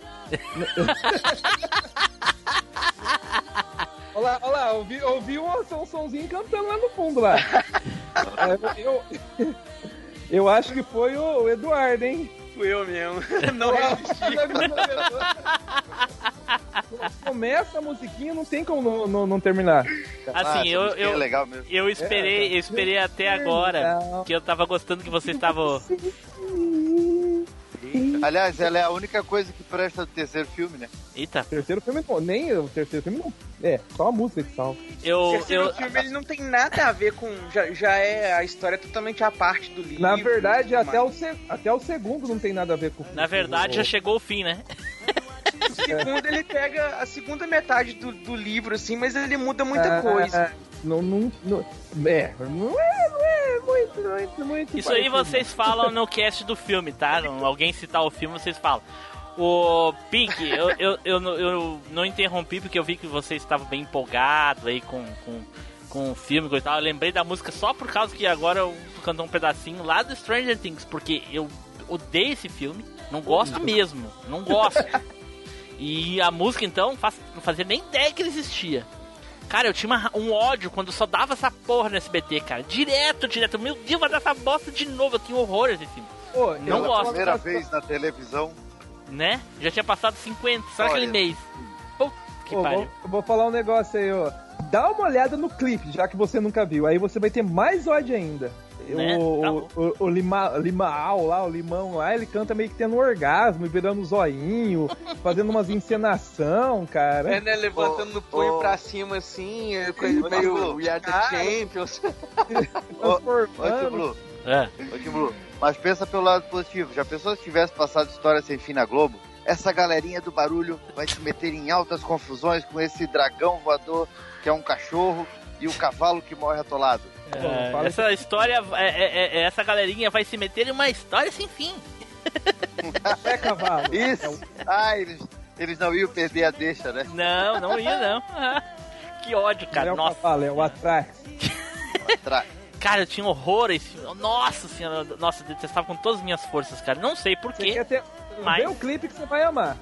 Olha lá, olha lá, ouvi, ouvi um, um somzinho cantando lá no fundo lá. É, <laughs> eu, eu, eu acho que foi o, o Eduardo, hein? Fui eu mesmo. Não resisti. Começa a musiquinha, não tem como não, não, não terminar. Assim, Ah, eu, musiquinha eu, é legal mesmo. eu esperei, eu esperei até agora que eu tava gostando que você estava. Aliás, ela é a única coisa que presta do terceiro filme, né? Eita, Terceiro filme não, nem o terceiro filme não. É, só a música que salva. O eu, terceiro eu, filme ele não tem nada a ver com. Já, já é a história totalmente à parte do livro. Na verdade, até mais. o, se- até o segundo não tem nada a ver com na verdade, já chegou o fim, né? O segundo ele pega a segunda metade do, do livro, assim, mas ele muda muita Ah, coisa. Não, não, não, é, não é, não é muito, muito, muito. Isso aí parecido. vocês falam no cast do filme, tá? <laughs> Não- Alguém citar o filme, vocês falam. O Pink, eu, eu, eu, não- eu não interrompi porque eu vi que você estava bem empolgado aí com, com, com o filme e tal. Eu lembrei da música só por causa que agora eu cantar um pedacinho lá do Stranger Things, porque eu odeio esse filme, não gosto mesmo, não gosto. <laughs> E a música então, faz, não fazia nem ideia que ele existia. Cara, eu tinha uma- um ódio quando só dava essa porra no SBT, cara. Direto, direto. Meu Deus, vai dar essa bosta de novo. Eu tinha horror desse filme. Pô, Não eu- gosto. Primeira vez na televisão. Né? Já tinha passado 50, só Olha. aquele mês. Puta que Pô, pariu. vou, eu vou falar um negócio aí, ó. Dá uma olhada no clipe, já que você nunca viu. Aí você vai ter mais ódio ainda. Né? O, Tá o, o, o Lima, Limaal lá, o Limão lá, ele canta meio que tendo um orgasmo, virando um zoinho, <laughs> fazendo umas encenação, cara. É, né? Levantando Ô, no punho ô. pra cima, assim, é coisa meio. We Are the. Champions. <laughs> Transformando. Blue, É. Blue, mas pensa pelo lado positivo. Já pensou se tivesse passado história sem fim na Globo? Essa galerinha do barulho vai se meter em altas confusões com esse dragão voador que é um cachorro e o cavalo que morre atolado. É, fala essa história, é, é- é- essa galerinha vai se meter em uma história sem fim. É cavalo. Isso! Ah, eles, eles não iam perder a deixa, né? Não, não ia não. Ah, <laughs> que ódio, Não cara. é o Nossa. cavalo, é o Atrax. Tra- Cara, eu tinha horror a esse filme. Nossa senhora. Nossa, eu detestava com todas as minhas forças, cara. Não sei Você porquê. quer ter. Mas- Vê o clipe que você vai amar.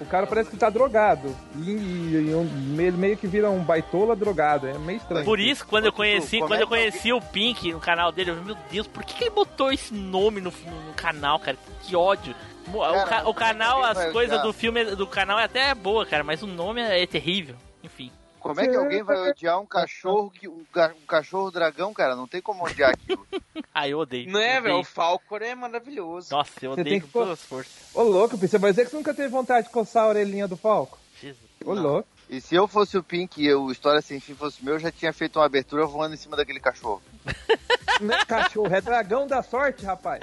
O cara parece que tá drogado. E, e- e um- ele meio que vira um baitola drogado. É meio estranho. Por isso, quando eu conheci, quando é eu conheci o Pink no canal dele, eu falei, meu Deus, por que, que ele botou esse nome no, no- canal, cara? Que ódio. O, Cara, ca- o canal, ninguém as coisas do filme do canal é até boa, cara, mas o nome é terrível. Enfim. Como é que alguém vai odiar um cachorro que um, um cachorro dragão, cara? Não tem como odiar aquilo. <laughs> Ah, eu odeio. Não é, velho? O. Falcor é maravilhoso. Nossa, eu Você odeio tem com que todas as forças. Ô, louco, você vai dizer que você nunca teve vontade de coçar a orelhinha do Falco? Jesus. Ô, louco. E se eu fosse o Pink e o História Sem Fim fosse meu, eu já tinha feito uma abertura voando em cima daquele cachorro. <laughs> Não é cachorro, é dragão da sorte, rapaz.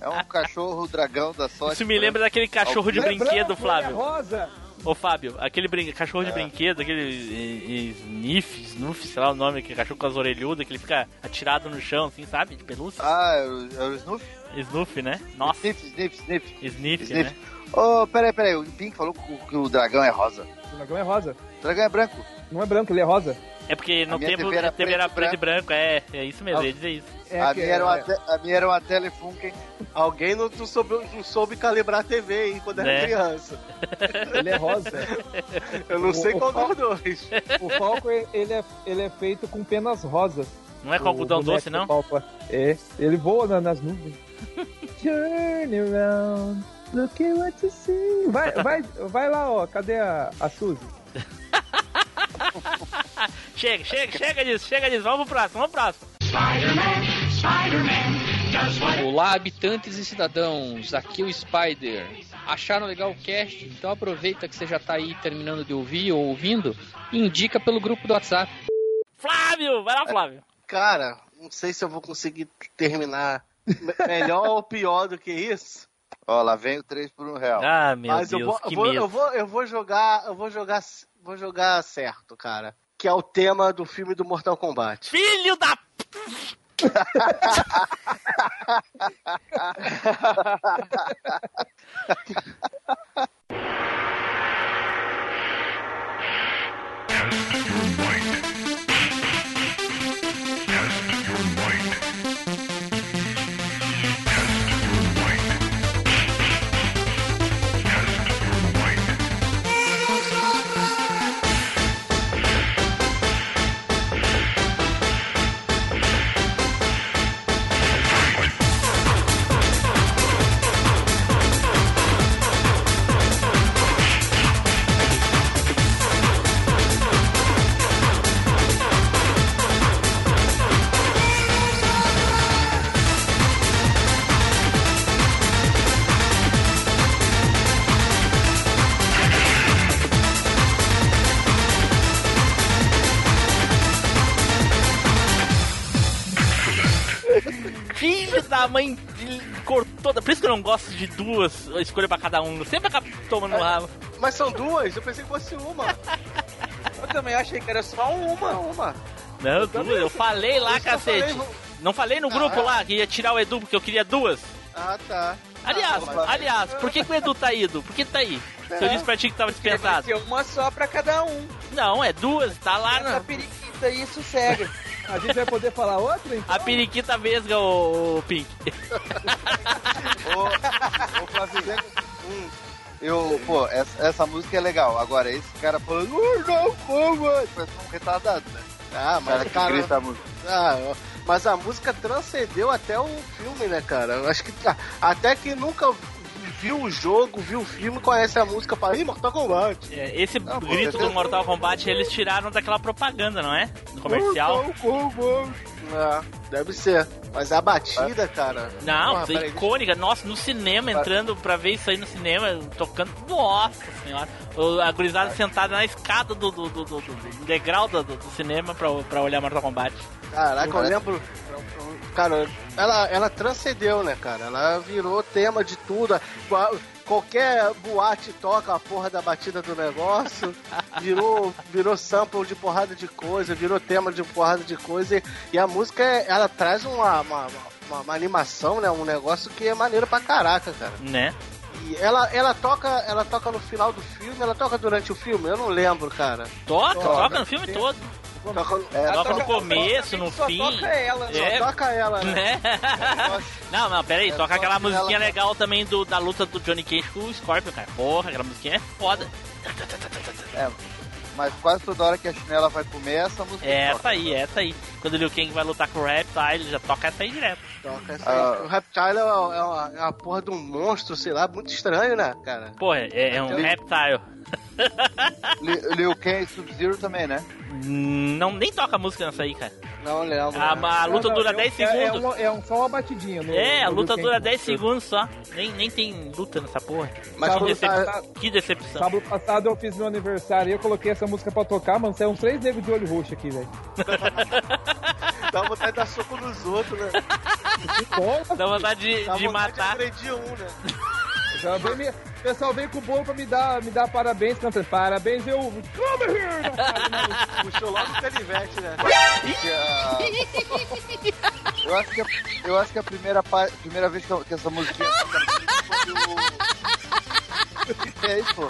É um cachorro dragão da sorte. Isso me lembra daquele cachorro de é brinquedo, branco, ele Flávio. É rosa. Ô, Fábio, aquele brin... cachorro de brinquedo, aquele Sniff, Snuff, sei lá o nome, aquele cachorro com as orelhudas, que ele fica atirado no chão, assim, sabe? De pelúcia. Ah, é o, é o Snuff? Snuff, né? Nossa, Sniff, Sniff, Sniff. Sniff, Sniff. né? Ô, peraí, peraí. O Pink falou que o, que o dragão é rosa. O dragão é rosa. O dragão é branco. Não é branco, ele é rosa. É porque no tempo TV era a TV era preto e preto e branco, é, é isso mesmo, Ah. ia dizer isso. É a, minha era uma é- te- a minha era uma Telefunken. Alguém não, não soube, não soube calibrar a TV, hein, quando era Né? criança. Ele é rosa. <laughs> Eu não O- sei o qual dos dois. O Falco, ele é, ele é feito com penas rosas. Não é com algodão doce, do não? Falco. É, ele voa na- nas nuvens. <laughs> Turn around, look at what you see. Vai, vai, vai lá, ó, cadê a, a Suzy? <laughs> Chega, chega, chega disso, chega disso, vamos pro próximo, vamos pro próximo. Olá, habitantes e cidadãos, aqui é o Spider. Acharam legal o cast? Então aproveita que você já tá aí terminando de ouvir ou ouvindo e indica pelo grupo do WhatsApp. Flávio, vai lá, Flávio. Cara, não sei se eu vou conseguir terminar me- melhor ou pior do que isso. Ó, lá vem o 3 por 1 real. Ah, meu Mas eu Deus, vou, que eu, vou, medo. eu, vou, eu vou jogar. Eu vou jogar. Vou jogar certo, cara. Que é o tema do filme do Mortal Kombat. Filho da. <laughs> mãe. Cortou. Por isso que eu não gosto de duas escolha pra cada um. Eu sempre acabo tomando no rabo. Mas são duas? Eu pensei que fosse uma. Eu também achei que era só uma. uma. Não, duas. Eu falei lá, eu cacete. falei, Não falei no grupo Ah. lá que ia tirar o Edu porque eu queria duas. Ah, tá. Aliás, Ah, mas- aliás, por que, que o Edu tá ido? Por que tá aí? Se eu É. disse pra ti que tava dispensado. uma só pra cada um. Não, é duas, tá lá Essa na. periquita aí sossega. A gente vai poder falar outra, então? A periquita vesga, o, Pink. <laughs> Ô, ô Flavinho, hum, eu, pô, essa, essa música é legal. Agora, esse cara falando, "Uh, não, como? Parece um retardado, né? Ah, O cara mas que cara. grita a música. Ah, mas a música transcendeu até o filme, né, cara? Eu acho que ah, até quem nunca viu o jogo, viu o filme, conhece a música para Ih, Mortal Kombat. É, esse Ah, pô, grito é- do Mortal Kombat eles tiraram daquela propaganda, não é? Do comercial. Ah, deve ser. Mas a batida, cara. Não, Porra, peraí, icônica. Nossa, no cinema, entrando pra ver isso aí no cinema, tocando. Nossa senhora. A gurizada sentada na escada do, do, do, do- do degrau do, do- do cinema pra, pra olhar Mortal Kombat. Caraca, eu lembro. Cara, ela, ela transcendeu, né, cara? Ela virou tema de tudo. Qua- Qualquer boate toca a porra da batida do negócio. <laughs> Virou, virou sample de porrada de coisa, virou tema de porrada de coisa. E, e a música, ela traz uma, uma, uma- uma animação, né? Um negócio que é maneiro pra caraca, cara. Né? E ela, ela toca, ela toca no final do filme, ela toca durante o filme, eu não lembro, cara. Toca, Toca. toca no filme todo. Toca, Toca no começo, no só fim. toca ela, só É. toca ela, né? Né? <laughs> Não, não, pera aí, É toca só aquela que musiquinha legal também do, da luta do Johnny Cage com o Scorpion, cara. Porra, aquela musiquinha é foda. É, mas quase toda hora que a chinela vai comer, essa música É toca. essa aí, é essa aí. Quando o Liu Kang vai lutar com o Reptile, ele já toca essa aí direto. Toca essa Ah. aí. O Reptile é uma, é, uma, é uma porra de um monstro, sei lá, muito estranho, né, cara? Porra, é, é um Ele- Reptile. Li- Liu Kang e Sub-Zero também, né? Não, nem toca música nessa aí, cara. Não lembro. A, né? a luta Não, não, dura é um- 10 é- É, segundos. uma- é um, só uma batidinha. No, É, a luta Liu dura Kang. 10 segundos só. Nem, nem tem luta nessa porra. Mas quando decep- tá, passado- Que decepção. Sábado passado eu fiz meu aniversário e eu coloquei essa música pra tocar, mano. Saiu uns três negros de olho roxo aqui, velho. <laughs> dá vontade de dar soco nos outros, né? Bom, Dá vontade de, Dá de vontade matar. de um, né? já veio me- o pessoal veio com o bolo pra me dar, me dar parabéns, cantando parabéns, eu... Come here! Puxou logo o canivete, né? Eu acho que a, eu acho que a primeira, pa- primeira vez que, eu- que essa musiquinha filme <laughs> foi o... É isso, pô?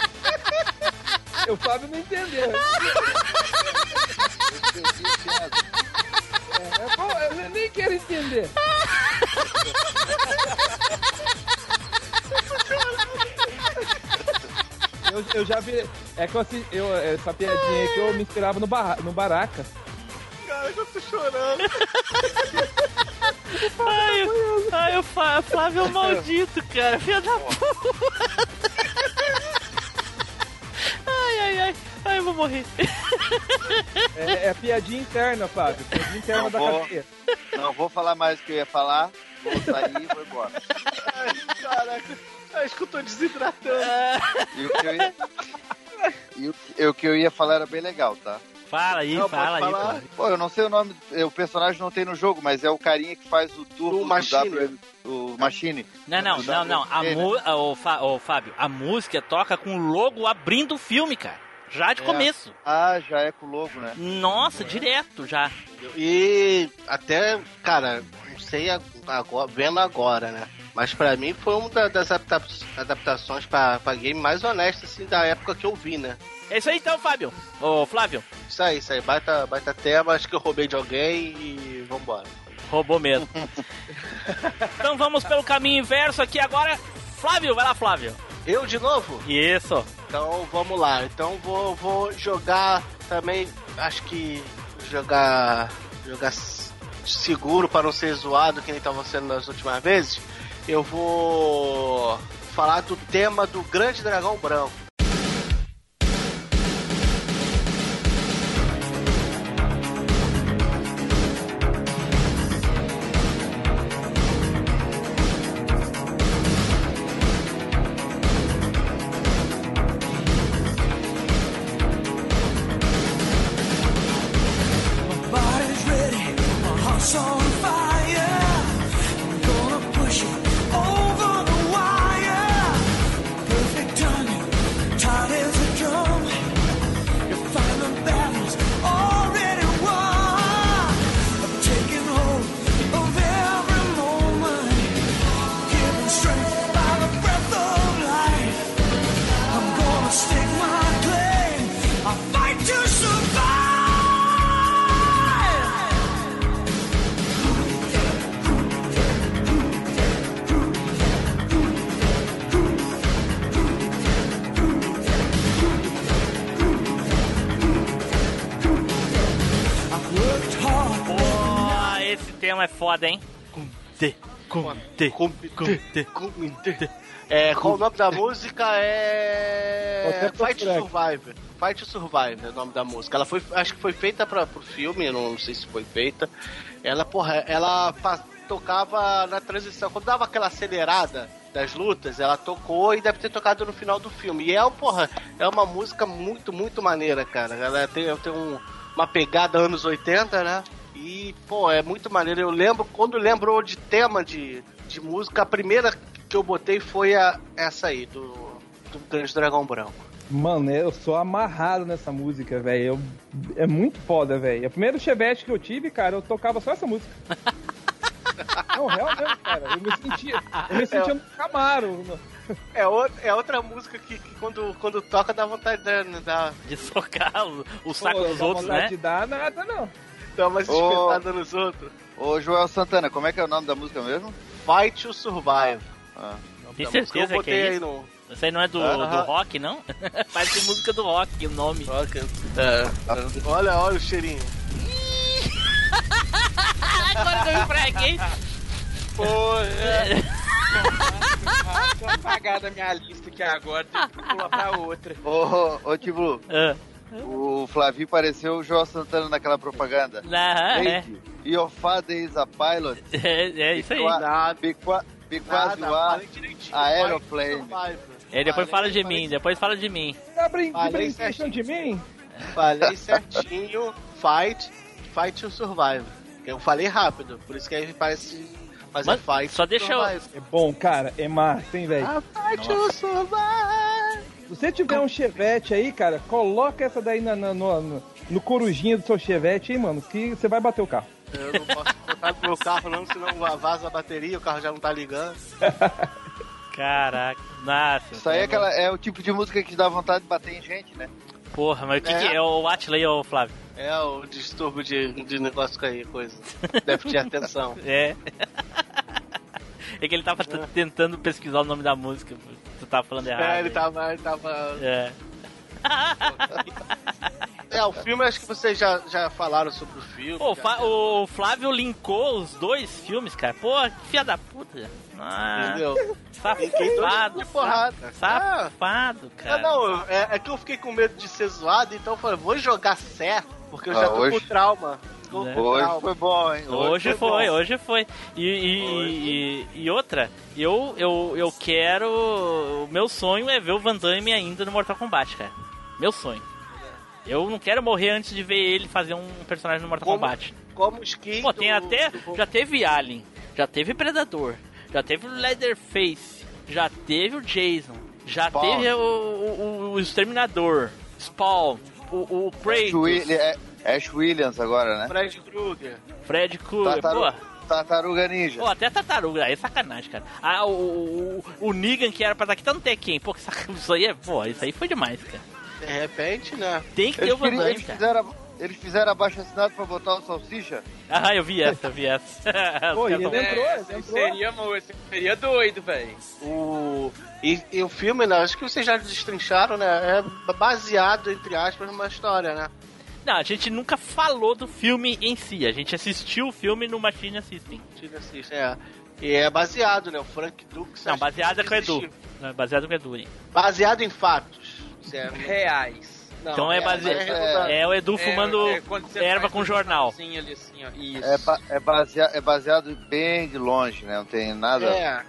O Fábio não entendeu. <laughs> É, é bom, eu nem quero entender. Eu, eu já vi. É que eu, eu, essa piadinha aí que eu me inspirava no, barra, no Baraca. Cara, eu tô chorando. Ai, o- ai, o Flávio é um maldito, cara. Filha da puta. Ai, ai, ai. Ai, eu vou morrer. É, é piadinha interna, Fábio. Piadinha interna Não da vou. cadeia. Não vou falar mais o que eu ia falar. Vou sair e vou embora. Caraca, acho que eu tô desidratando. E o que eu ia, e o que eu ia falar era bem legal, tá? Fala aí, Não, fala aí. pô. Eu não sei o nome, é, o personagem não tem no jogo, mas é o carinha que faz o turbo O do Machine. W, o Machine. Não, não, não, não. A né? mu... ô, Fá- ô, Fábio, a música toca com o logo abrindo o filme, cara. Já de É. começo. Ah, já é com o logo, né? Nossa, direto já. E até, cara, não sei agora, vendo agora, né? Mas pra mim foi uma da- das adapta- adaptações pra, pra game mais honestas assim, da época que eu vi, né? É isso aí então, Fábio. Ô, Flávio, Isso aí, isso aí. Baita, baita tema, acho que eu roubei de alguém e vambora. roubou mesmo. <laughs> então vamos pelo caminho inverso aqui agora. Flávio, vai lá, Flávio. Eu de novo? Isso. Então vamos lá. Então vou, vou jogar também. Acho que jogar. Jogar seguro para não ser zoado que nem estava sendo nas últimas vezes. Eu vou falar do tema do Grande Dragão Branco. Foda, hein? Com T, com T, com T. É, qual o nome da música? É. Fight track. Survive. Fight to Survive é o nome da música. Ela foi, acho que foi feita para pro filme, eu não sei se foi feita. Ela, porra, ela tocava na transição. Quando dava aquela acelerada das lutas, ela tocou e deve ter tocado no final do filme. E é, porra, é uma música muito, muito maneira, cara. Ela tem, tem um- uma pegada anos 80, né? E, pô, é muito maneiro. Eu lembro, quando lembrou de tema de, de música, a primeira que eu botei foi a, essa aí, do, do Grande Dragão Branco. Mano, eu sou amarrado nessa música, velho. É muito foda, velho. O primeiro chevette que eu tive, cara, eu tocava só essa música. <laughs> Não, real mesmo, cara. Eu me sentia, eu me sentia no Camaro. É, o- é outra música que, que quando, quando toca dá vontade de dar, De socar o, o saco Pô, dos dá outros, vontade né? de dar nada, não. Dar uma Ô. espetada nos outros. Ô, Joel Santana, como é que é o nome da música mesmo? Fight to Survive. Ah. Tem certeza eu que é aí isso? no. Isso aí não é do, Aham. do rock, não? <laughs> Parece música do rock, o nome. É, olha, olha o cheirinho. <laughs> Agora que eu me fraguei. Tô apagada a minha lista aqui agora, tem que pular pra outra. Ô, ô, Tibu, Ah, o Flavinho pareceu o Joel Santana naquela propaganda. ah, é. Your father is a pilot. <laughs> É, é isso aí. Nada, you are falei direitinho. a aeroplane. É, depois fala de mim, depois fala de mim. Tá brin Falei de mim? Falei certinho. Fight, fight to survive. Eu falei rápido, por isso que aí parece. Mas é fight só deixa eu- survive. É bom, cara. É massa, hein, velho? Ah, fight to survive. Se você tiver um chevette aí, cara, coloca essa daí na, na- no, no, no corujinho do seu chevette, hein, mano, que você vai bater o carro. Eu não posso botar no meu carro não, senão vaza a bateria, o carro já não tá ligando. <laughs> Caraca, nossa. Isso aí é, aquela, é o tipo de música que dá vontade de bater em gente, né? Porra, mas o que, É. que é o Atley ou o Flávio? É o distúrbio de, de negócio aí, coisa. <laughs> Déficit de atenção. É. É que ele tava t- tentando pesquisar o nome da música. Tu tava falando errado. É, ele aí. tava. Ele tava... É. <laughs> É, o filme acho que vocês já, já falaram sobre o filme. Pô, o já- o Flávio linkou os dois filmes, cara. Pô, que filha da puta. Ah, Entendeu? Safado. de porrada. Safado, Ah, cara. não, é, é que eu fiquei com medo de ser zoado, então eu falei, vou jogar certo, porque eu já Ah, tô hoje- com trauma. Né? Hoje foi bom, hein? Hoje foi foi, bom. hoje foi. E, e, e, e outra, eu, eu, eu quero. O meu sonho é ver o Van Damme ainda no Mortal Kombat, cara. Meu sonho. Eu não quero morrer antes de ver ele fazer um personagem no Mortal Como- Kombat. Como skin. Pô, tem do- até. do- Já teve Alien, já teve Predador, já teve o Leatherface, já teve o Jason, já Spawn. teve o, o, o Exterminador, Spawn, o, o Kratos, é- Ash Williams agora, né? Fred Krueger. Fred Krueger, Tartaru- pô. Tartaruga Ninja. Pô, até tartaruga, aí é sacanagem, cara. Ah, o, o, o, Negan que era pra estar aqui tá no Tekken. Pô, <laughs> isso aí é. Pô, isso aí foi demais, cara. De repente, né? Tem que ter o Van Damme, eles cara. fizeram, eles fizeram abaixo assinado pra botar o Salsicha? Ah, eu vi essa, eu vi essa. <laughs> Pô, ele entrou, É, seria, seria doido, velho. O... E, e o filme, né? Acho que vocês já destrincharam, né? É baseado, entre aspas, numa história, né? Não, a gente nunca falou do filme em si. A gente assistiu o filme no Machine System. Tira assiste, é. E é baseado, né? O Frank Dux. Não, baseado é com o Edu. Não, Baseado com o Edu, hein? Baseado em fatos. Certo. Reais. Não, Então é baseado. redundante. É, o Edu fumando É, é quando você erva com jornal. jornalzinho ali, assim, ó. Isso. É, ba- é, basea- é baseado bem de longe, né? Não tem nada. É.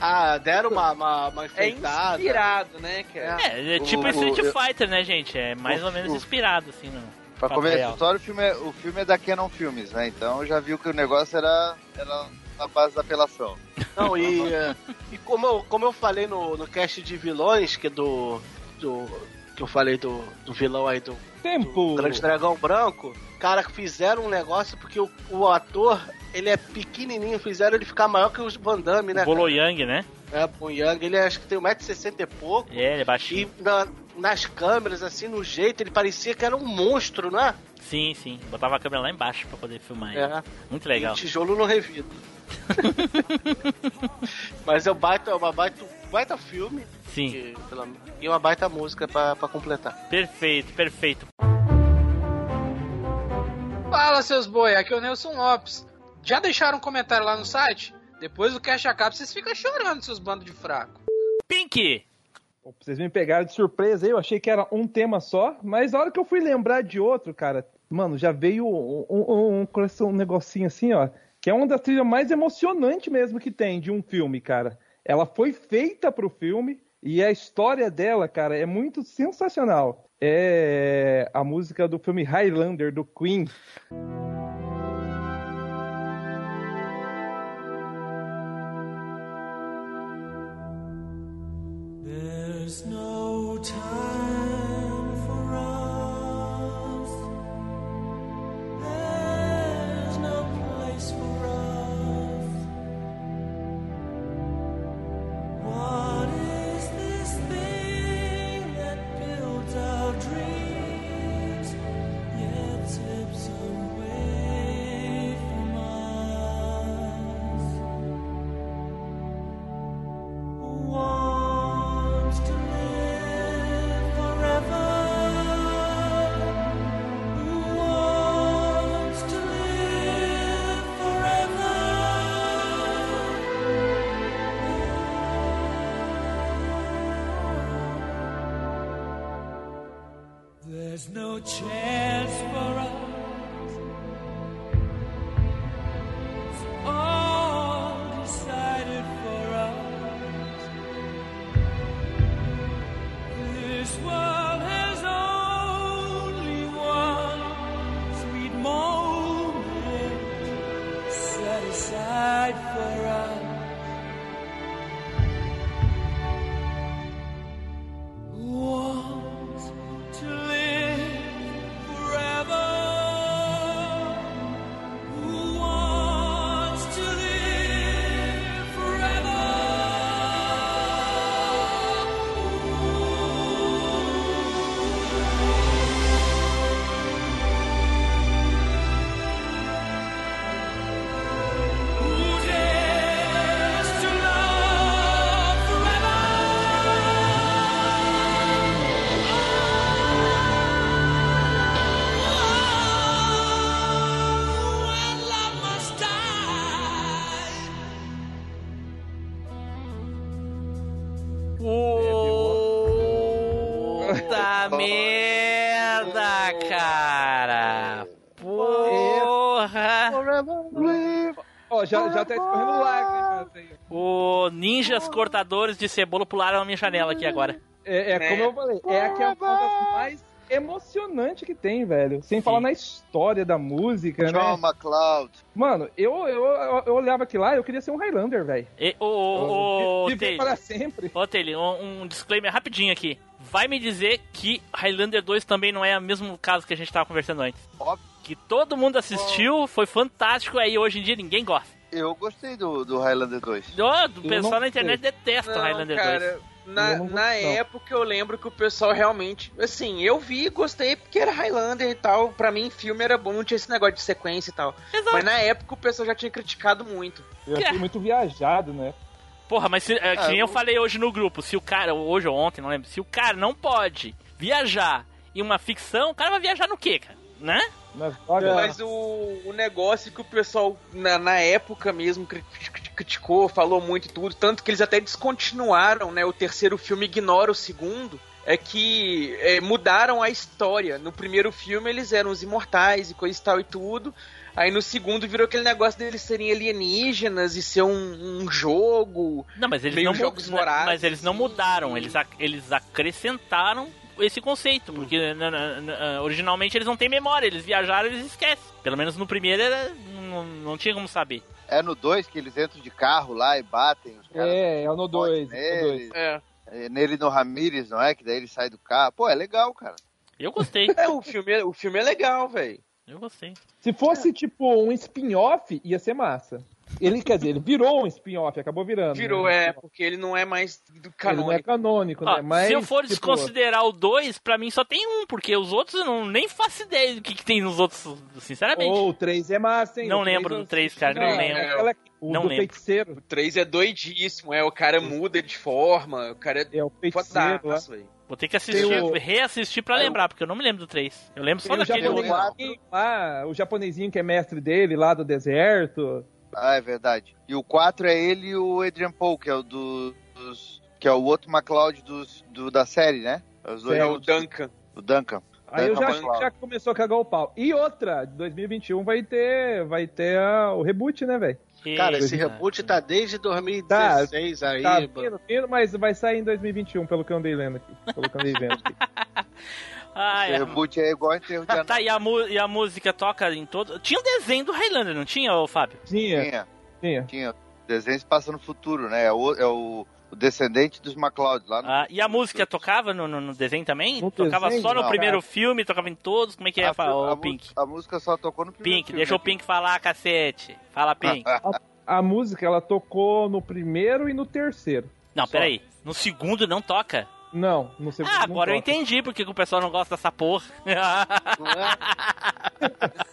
Ah, deram uma, uma, uma É enfeitada. inspirado, né? É, é tipo O- Street o- Fighter, né, gente? É mais o- ou menos inspirado, assim, no. Pra começar história, o filme, é, o filme é da Canon Filmes, né? Então já viu que o negócio era, era na base da apelação. Não, e, eh, e como, eu, como eu falei no, no cast de vilões, que é do. do que eu falei do, do vilão aí do, Tempo. do Grande Dragão Branco, cara, fizeram um negócio porque o, o ator, ele é pequenininho, fizeram ele ficar maior que os Van Damme, né? O Bolo cara? Yang, né? É, o Young, ele acho que tem 1,60m e pouco. É, ele é baixinho. E na- nas câmeras, assim, no jeito, ele parecia que era um monstro, né? Sim, sim. Botava a câmera lá embaixo pra poder filmar ele. É. Muito legal. E tijolo no revidro. <laughs> Mas é um baita, uma baita, baita filme. Sim. que, pela- e uma baita música pra, pra completar. Perfeito, perfeito. Fala, seus boi, aqui é o Nelson Lopes. Já deixaram um comentário lá no site? Depois do Cash acaba, vocês ficam chorando, seus bandos de fraco. Pink! Vocês me pegaram de surpresa aí, eu achei que era um tema só, mas na hora que eu fui lembrar de outro, cara, mano, já veio um, um, um, um negocinho assim, ó, que é uma das trilhas mais emocionantes mesmo que tem de um filme, cara. Ela foi feita pro filme e a história dela, cara, é muito sensacional. É a música do filme Highlander, do Queen. Ninjas cortadores de cebola pularam na minha janela aqui agora. É, é como eu falei, é a que é das mais emocionante que tem, velho. Sem falar na história da música, John né? McLeod. Mano, eu, eu, eu, eu olhava aqui lá eu queria ser um Highlander, velho. E, o, Viver para sempre. Ô, Taylor, um, um disclaimer rapidinho aqui. Vai me dizer que Highlander 2 também não é o mesmo caso que a gente tava conversando antes. Óbvio. Que todo mundo assistiu, foi fantástico, aí hoje em dia ninguém gosta. Eu gostei do, do Highlander 2. O Eu pessoal na internet detesta Não, Highlander cara, 2. na, na época eu lembro que o pessoal realmente. Assim, eu vi, gostei porque era Highlander e tal. Pra mim, filme era bom, não tinha esse negócio de sequência e tal. Exato. Mas na época o pessoal já tinha criticado muito. Eu é? fui muito viajado, né? Porra, mas se, é, que nem eu eu- falei hoje no grupo, se o cara, hoje ou ontem, não lembro, se o cara não pode viajar em uma ficção, o cara vai viajar no quê, cara? Né? Mas o, o negócio que o pessoal, na, na época mesmo, cri- cri- criticou, falou muito e tudo, tanto que eles até descontinuaram, né? O terceiro filme ignora o segundo. É que é, mudaram a história. No primeiro filme eles eram os imortais e coisa e tal e tudo. Aí no segundo virou aquele negócio deles serem alienígenas e ser um, um jogo. Não, mas eles Meio não jogos vorazes, mas eles não assim. mudaram, eles, ac- eles acrescentaram esse conceito, porque na- na- na- originalmente eles não têm memória, eles viajaram, eles esquecem. Pelo menos no primeiro era não, não tinha como saber. É no 2 que eles entram de carro lá e batem os caras. É, é no 2. neles. É. É, nele e no Ramirez, não é? Que daí ele sai do carro. Pô, é legal, cara. Eu gostei, <laughs> É, o filme, é- o filme é legal, velho. eu gostei. Se fosse tipo um spin-off, ia ser massa. Ele, quer dizer, ele virou um spin-off, acabou virando. Virou, né? é, porque ele não é mais do Ele não é canônico. canônico, Ó, né? Mas, se eu for tipo, desconsiderar o 2, pra mim só tem um, porque os outros eu não, nem faço ideia do que, que tem nos outros, sinceramente. Ou o 3 é massa, hein? Não O três lembro eu do três, assisti, cara, não né? lembro. Aquela- O Não do lembro. feiticeiro. O 3 é doidíssimo, é, o cara muda de forma, o cara é É o feiticeiro fodaço. Vou ter que assistir, o- reassistir pra lembrar, porque eu não me lembro do 3. Eu lembro só Tem o daquele outro. lá, o japonesinho que é mestre dele lá do deserto. Ah, é verdade. E o 4 é ele e o Adrian Paul, que é o do, dos. que é o outro McLeod dos, do, da série, né? Os dois É o. Duncan. O Duncan. Aí eu já, McLeod. já começou a cagar o pau. E outra, de 2021 vai ter, vai ter a- o reboot, né, velho? Cara, esse reboot tá desde 2016 aí, Tá vindo, vindo, mas vai sair em 2021, pelo que eu andei lendo aqui. Pelo que eu andei vendo aqui. <laughs> Ah, é. reboot é igual enterro de anão. <laughs> Tá, e a, e a música toca em todo. Tinha um desenho do Highlander, não tinha, ô Fábio? Tinha, Tinha, tinha. tinha. O desenho se passa no futuro, né? É o, é o, o descendente dos McLeod lá no Ah, e a música tocava no, no- no desenho também? No tocava desenho? só no Não, primeiro cara. filme, tocava em todos? Como é que é, a, ô, a, Pink? a música só tocou no primeiro Pink, filme, deixa o? Pink falar, cacete. Fala, Pink. <laughs> A música, ela tocou no primeiro e no terceiro. Não, Só. peraí. No segundo não toca? Não, no segundo Ah, não agora eu toca. entendi porque que o pessoal não gosta dessa porra. Não é? <laughs>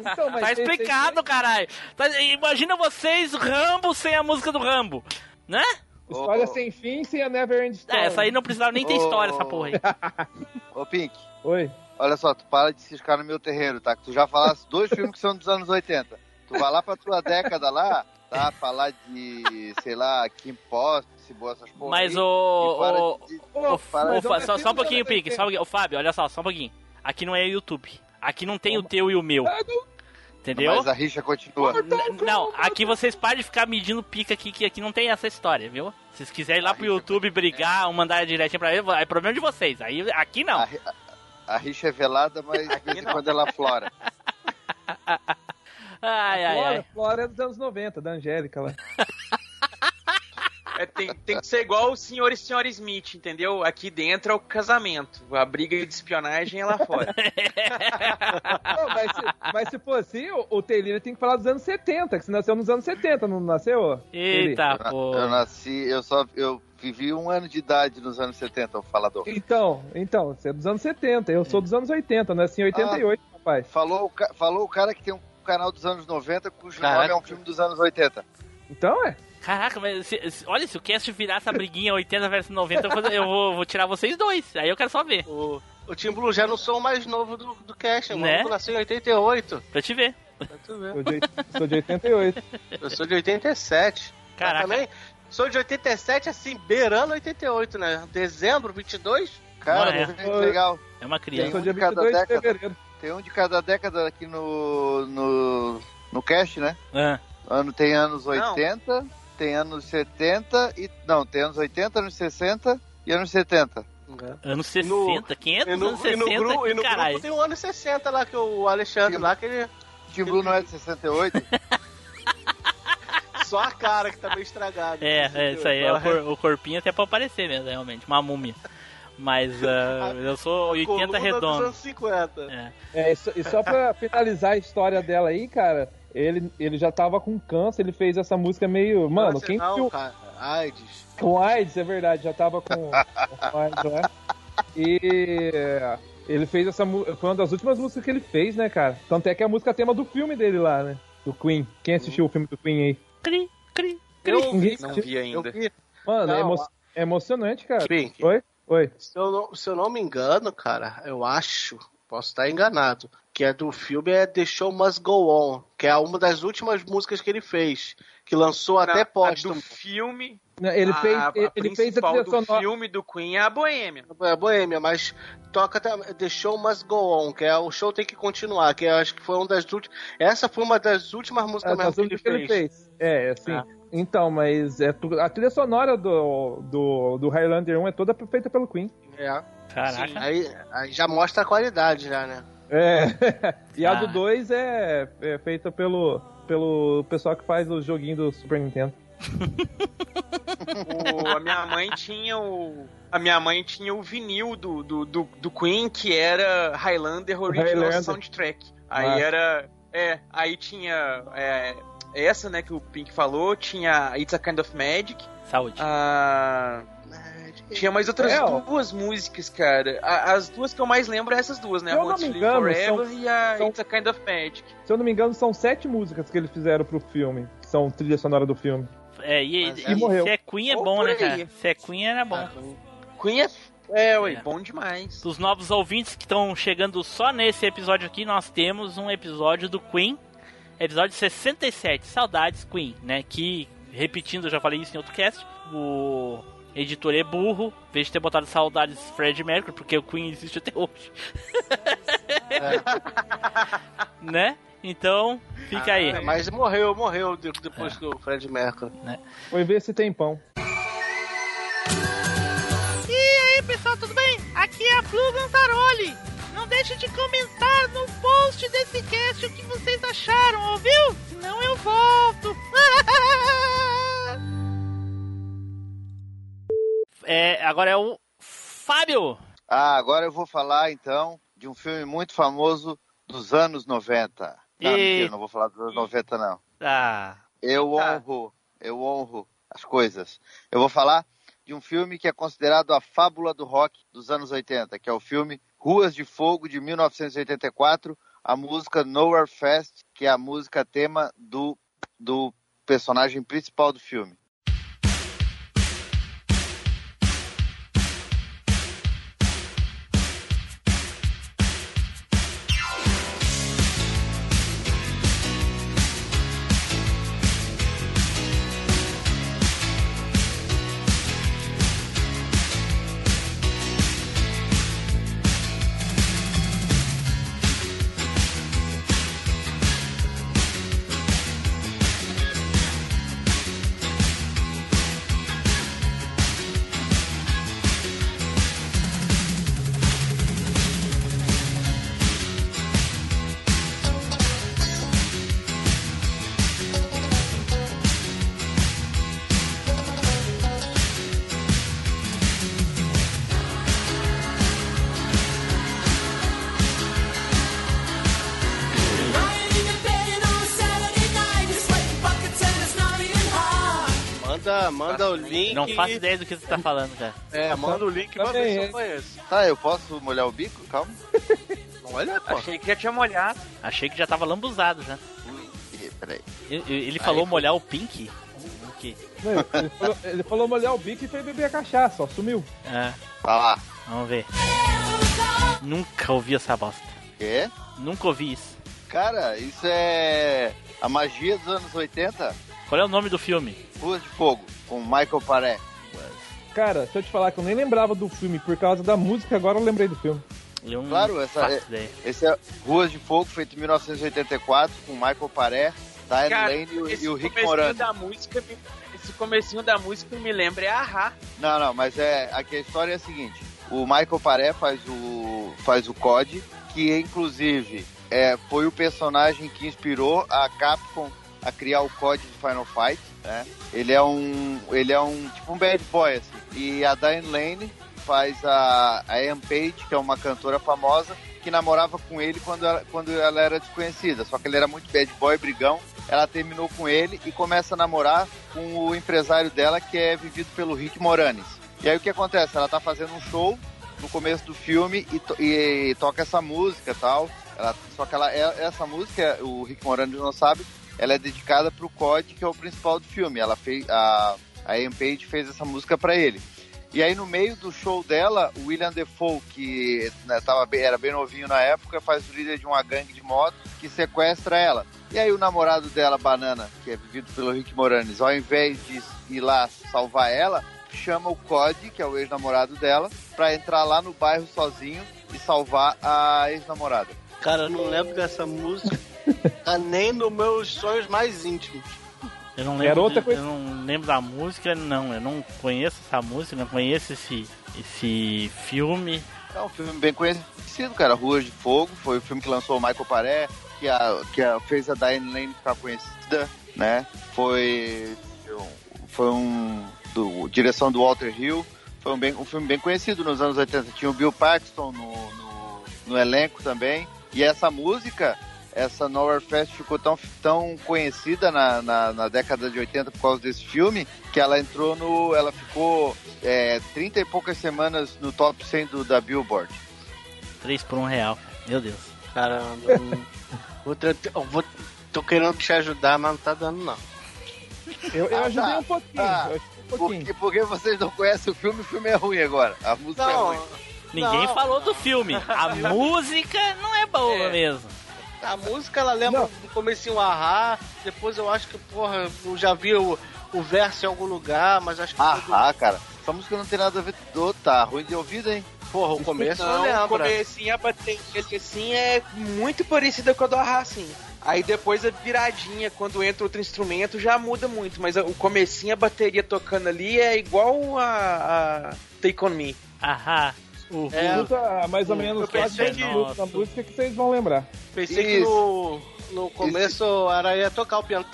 Então, mas tá explicado, caralho. Tá- imagina vocês, Rambo sem a música do Rambo. Né? História Ô, sem fim, sem a Never End Story. É, essa aí não precisava nem ter Ô. história, essa porra aí. <laughs> Ô, Pink, Oi. olha só, tu para de ciscar no meu terreiro, tá? Que tu já falaste dois filmes que são dos anos 80. Tu vai lá pra tua década lá, tá? Falar de, sei lá, Kim Possible, essas porra Mas aí, o. para o- de- Ô, para Fá- só, só um pouquinho, Pink. Só um pouquinho. Ô, Fábio, olha só, só um pouquinho. Aqui não é YouTube. Aqui não tem o teu e o meu. Entendeu? Mas a rixa continua. N- Não, aqui vocês param de ficar medindo pica aqui, que aqui não tem essa história, viu? Se vocês quiserem ir lá pro YouTube brigar ou mandar direitinho pra ele, é problema de vocês. Aí aqui não. A, ri- a rixa é velada, mas de vez em quando ela flora. <laughs> Ai, ai, Flora, ai. Flora é dos anos 90, da Angélica lá. <laughs> É, tem, tem que ser igual o senhor e senhora Smith, entendeu? Aqui dentro é o casamento. A briga de espionagem é lá fora. <laughs> Não, mas, se, mas se for assim, o, o Taylor tem que falar dos anos 70, que você nasceu nos anos 70, não nasceu? Eita, Eu, pô. eu nasci, eu só eu vivi um ano de idade nos anos 70, o falador. Então, então, você é dos anos 70, eu sou dos anos 80, nasci em 88, rapaz. Falou, falou o cara que tem um canal dos anos 90 cujo Caraca. nome é um filme dos anos 80. Então, é. Caraca, mas se- se- olha, se o cast virar essa briguinha 80 versus 90, eu, vou, eu vou- vou tirar vocês dois. Aí eu quero só ver, O, o Tim Blue já não sou o mais novo do, do cast, mano. Né? Eu nasci em 88. pra te ver. Pra tu ver. Sou de, sou de 88. Eu sou de 87. Mas Caraca. também sou de 87, assim, beirando 88, né? Dezembro 22. Cara, Não é. desenho legal. É uma Eu criança. sou dia um de cada 22 de fevereiro. Tem um de cada década aqui no, no, no cast, né? Ah, Ano, tem anos 80, tem anos 70 e. Não, tem anos 80, anos 60 e anos 70. anos 60, 500 E no, anos e no 60, gru- e no caralho. grupo tem o ano 60 lá, que o Alexandre lá, que ele. Tim Blue não é de 68? <laughs> Só a cara que tá meio estragada. É, é isso aí, é o, cor- o corpinho até pra aparecer mesmo, realmente, uma múmia. Mas ah, <laughs> eu sou 80 Coluna dos redondo. anos 50. É. É, e só, e só pra <laughs> finalizar a história dela aí, cara, ele, ele já tava com câncer, ele fez essa música meio. Mano, Nossa, quem não, o- cara. AIDS. Com AIDS, é verdade, já tava com, com AIDS lá. E ele fez essa música. Foi uma das últimas músicas que ele fez, né, cara? Tanto é que é a música tema do filme dele lá, né? Do Queen. Quem assistiu o filme do Queen aí? Cri, cri, Eu Ninguém Não vi ainda. Eu vi. Mano, é, Não, emo- é emocionante, cara. Oi? Oi. Se eu, não, se eu não me engano, cara, eu acho, posso estar enganado, que é do filme é The Show Must Go On, que é uma das últimas músicas que ele fez, que lançou Na- até a póstumo. do filme. Não, Ele a, fez, a ele, ele fez a do filme do Queen é a Boêmia. É Boêmia, mas toca The Show Must Go On, que é o show tem que continuar, que eu acho que foi uma das últimas. Essa foi uma das últimas músicas É, mesmo que ele que ele fez. fez. É, assim. Ah. Então, mas é tu- a trilha sonora do, do, do Highlander 1 é toda feita pelo Queen. É. Caraca. Aí, aí já mostra a qualidade já, né? É. <laughs> e a Ah. do 2 é, é feita pelo, pelo pessoal que faz o joguinho do Super Nintendo. <laughs> O- a minha mãe tinha o. A minha mãe tinha o vinil do, do, do, do Queen, que era Highlander Original Highlander. Soundtrack. Aí Massa. era. É, aí tinha. é, essa, né, que o Pink falou, tinha It's a Kind of Magic. Saúde. Ah, tinha mais outras É, duas músicas, cara. A- as duas que eu mais lembro é essas duas, né? A Live engano, Forever são- e a são- It's a Kind of Magic. Se eu não me engano, são sete músicas que eles fizeram pro filme. que São trilha sonora do filme. É, e, Mas e, é- morreu. se é Queen é Ou bom, né, cara? Se é Queen era bom. Queen é. É, ué, É. bom demais. Dos novos ouvintes que estão chegando só nesse episódio aqui, nós temos um episódio do Queen, episódio 67, Saudades Queen, né? Que, repetindo, eu já falei isso em outro cast, o editor é burro, em vez de ter botado Saudades Fred Mercury, porque o Queen existe até hoje. <laughs> né? Então, fica aí. É, mas morreu, morreu de- depois do Fred Mercury. Foi ver se tem pão. E aí, pessoal, tudo bem? Aqui é a Blue Gantaroli. Não deixe de comentar no post desse cast o que vocês acharam, ouviu? Senão eu volto. <laughs> é, agora é o Fábio. Ah, agora eu vou falar então de um filme muito famoso dos anos 90. Não, E- mentira, não vou falar dos anos 90, não. Ah, Eu Tá. honro, eu honro as coisas. Eu vou falar de um filme que é considerado a fábula do rock dos anos 80, que é o filme Ruas de Fogo de 1984, a música Nowhere Fast, que é a música tema do, do personagem principal do filme. Link. não faço ideia do que você tá falando, cara. É, manda o link pra ver se é. eu conheço. Tá, eu posso molhar o bico? Calma. <laughs> Olha, pô. Achei que já tinha molhado. Achei que já tava lambuzado já. Ih, Peraí. Ele, ele falou foi. molhar o Pink? O quê? Não, ele, falou, ele falou molhar o bico e foi beber a cachaça, ó, sumiu. Ah, Vai lá. vamos ver. Nunca ouvi essa bosta. Quê? Nunca ouvi isso. Cara, isso é a magia dos anos 80. Qual é o nome do filme? Ruas de Fogo, com Michael Paré. Cara, se eu te falar que eu nem lembrava do filme por causa da música, agora eu lembrei do filme. Claro, essa é, ideia. esse é Ruas de Fogo, feito em 1984, com Michael Paré, Diane Cara, Lane e e o Rick Moranis. da música, esse comecinho da música me lembra é Ahá. Não, não, mas é aqui a história é a seguinte: o Michael Paré faz o faz o COD, que inclusive é, foi o personagem que inspirou a Capcom a criar o COD de Final Fight, né? Ele é um ele é um tipo um bad boy assim. E a Diane Lane faz a a Ian Page, que é uma cantora famosa que namorava com ele quando ela, quando ela era desconhecida, só que ele era muito bad boy, brigão. Ela terminou com ele e começa a namorar com o empresário dela, que é vivido pelo Rick Moranis. E aí o que acontece? Ela tá fazendo um show no começo do filme e, to- e toca essa música tal. Ela, só que ela, é- essa música, o Rick Moranis não sabe, ela é dedicada pro COD, que é o principal do filme. Ela fez, a, a Ian Page fez essa música para ele. E aí no meio do show dela, o William Defoe, que né, tava bem- era bem novinho na época, faz o líder de uma gangue de moto que sequestra ela. E aí o namorado dela, Banana, que é vivido pelo Rick Moranis, ao invés de ir lá salvar ela, chama o Cody, que é o ex-namorado dela, pra entrar lá no bairro sozinho e salvar a ex-namorada. Cara, eu não lembro dessa música. Tá nem nos meus sonhos mais íntimos. Eu não Era lembro, outra de- coisa- eu não lembro da música, não. Eu não conheço essa música, não conheço esse, esse filme. É um filme bem conhecido, cara. Ruas de Fogo, foi o filme que lançou o Michael Paré, que, a, que a, fez a Diane Lane ficar conhecida, né? Foi, foi um. Do, direção do Walter Hill. Foi um, bem, um filme bem conhecido nos anos 80. Tinha o Bill Paxton no, no, no elenco também. E essa música, essa Nowhere Fest ficou tão, tão conhecida na, na, na década de 80 por causa desse filme, que ela entrou no. Ela ficou é, 30 e poucas semanas no top 100 do, da Billboard. 3 por 1 real. Meu Deus. Caramba. não- <laughs> vou, tô querendo te ajudar, mas não tá dando, não. Eu, eu Ah, ajudei tá. um pouquinho. Ah, um pouquinho. Porque, porque vocês não conhecem o filme, o filme é ruim agora. A música é Não, ruim. Ninguém Não, falou do filme. A <laughs> música não é boa É. mesmo. A música ela lembra Não. do comecinho Ahá, depois eu acho que, porra, eu já vi o, o verso em algum lugar, mas acho que Ah, ah, cara. Essa música não tem nada a ver. Ô, tá ruim de ouvido, hein? porra, o começo eu Não, o lembro. comecinho, a bateria assim é muito parecida com a do Ahá, assim. Aí depois a viradinha, quando entra outro instrumento, já muda muito. Mas o comecinho, a bateria tocando ali é igual a, a Take On Me. Ahá. O É, Escuta mais ou menos eu pensei que- da música que vocês vão lembrar. Pensei que no, no começo era ia tocar o piano.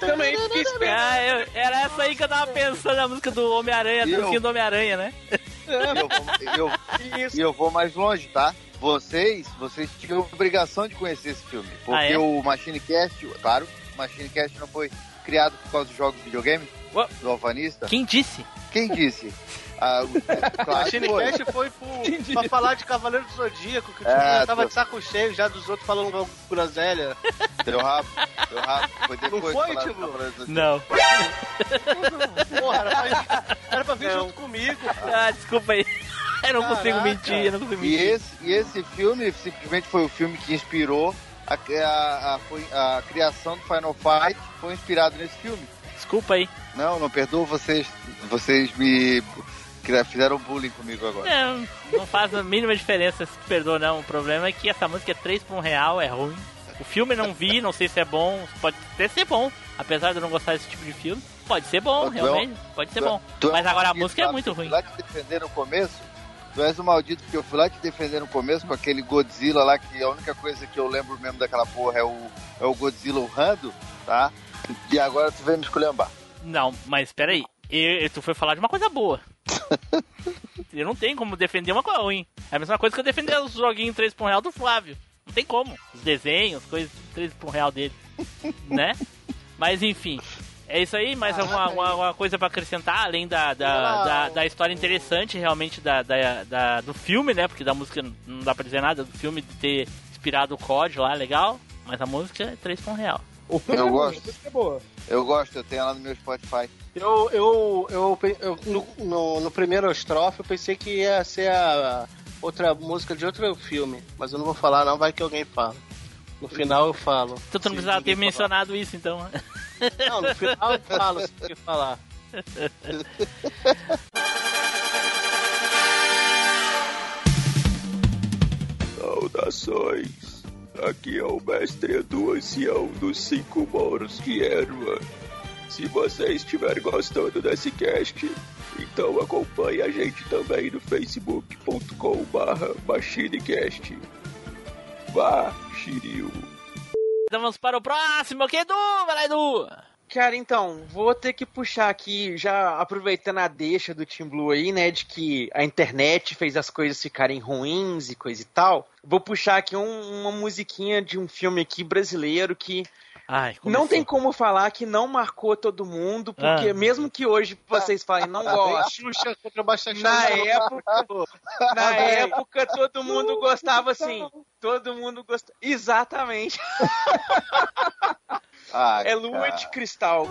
Também fiquei esperando. Ah, eu- era essa aí que eu tava pensando, a música do Homem-Aranha, a eu? dancinha do Homem-Aranha, né? E eu, vou, eu- Isso. eu vou mais longe, tá? Vocês, vocês tinham obrigação de conhecer esse filme. Porque Ah, é? o Machine Cast, claro, o Machine Cast não foi criado por causa dos jogos de videogame? Ué? Do Alvanista? Quem disse? Quem disse? <laughs> Ah, A claro que foi. Cinecast foi pro, pra falar de Cavaleiro do Zodíaco, que o É, time já tava tô- de saco cheio já dos outros falando groselha. Deu rabo, deu rabo. Foi depois foi, de falar tipo? Não. Porra, era pra, era pra vir Não. junto comigo. Ah, desculpa aí. <laughs> Eu não consigo Caraca. mentir, eu não consigo E mentir. esse, e esse filme simplesmente foi o filme que inspirou a, a, a, foi- a criação do Final Fight, foi inspirado nesse filme. Desculpa aí. Não, não perdoo vocês, vocês me fizeram bullying comigo agora. Não, não faz a mínima diferença se perdoa não. O problema é que essa música é 3 por 1 real, é ruim. O filme não vi, não sei se é bom, pode até ser bom. Apesar de eu não gostar desse tipo de filme, pode ser bom, Ô, tu é um- realmente, pode ser Tu é- bom. tu é Mas um agora a maldito, música é muito Eu fui ruim. lá te defender no começo. Tu és o maldito, porque eu fui lá te defender no começo com aquele Godzilla lá, que a única coisa que eu lembro mesmo daquela porra é o, é o Godzilla urrando, tá? E agora tu vem me esculhambar. Não, mas peraí. E, e tu foi falar de uma coisa boa. <laughs> eu não tenho como defender uma coisa ruim. É a mesma coisa que eu defender os joguinhos 3 por 1 real do Flávio. Não tem como. Os desenhos, coisas 3 por 1 real dele. <laughs> né? Mas enfim. É isso aí, mais alguma, alguma- alguma coisa pra acrescentar, além da, da, da, da história interessante realmente da, da, da- do filme, né? Porque da música não dá pra dizer nada, do filme de ter inspirado o COD lá, legal. Mas a música é 3 por 1 real. O filme Eu é gosto. a é boa. Eu gosto, eu tenho ela no meu Spotify. Eu, eu, eu, eu- no, no, no primeiro estrofe eu pensei que ia ser a outra música de outro filme, mas eu não vou falar não, vai que alguém fala. No final eu falo. Então tu não precisava ter falar. mencionado isso, então. Não, no final eu falo se você falar. Saudações! Aqui é o mestre Edu Ancião dos Cinco Moros de Erva. Se você estiver gostando desse cast, então acompanhe a gente também no facebook.com barra machinecast. Vá, Shiryu! Vamos para o próximo, que Edu, vai lá, Edu! Cara, então, vou ter que puxar aqui, já aproveitando a deixa do Team Blue aí, né, de que a internet fez as coisas ficarem ruins e coisa e tal. Vou puxar aqui um- uma musiquinha de um filme aqui brasileiro que Ai, não tem como falar que não marcou todo mundo, porque Ah. mesmo que hoje vocês falem não Vem gostam, Xuxa contra Baixa na Xuxa. época, na época todo mundo gostava assim, todo mundo gostava, exatamente, <laughs> Ah, é Lua cara. de Cristal.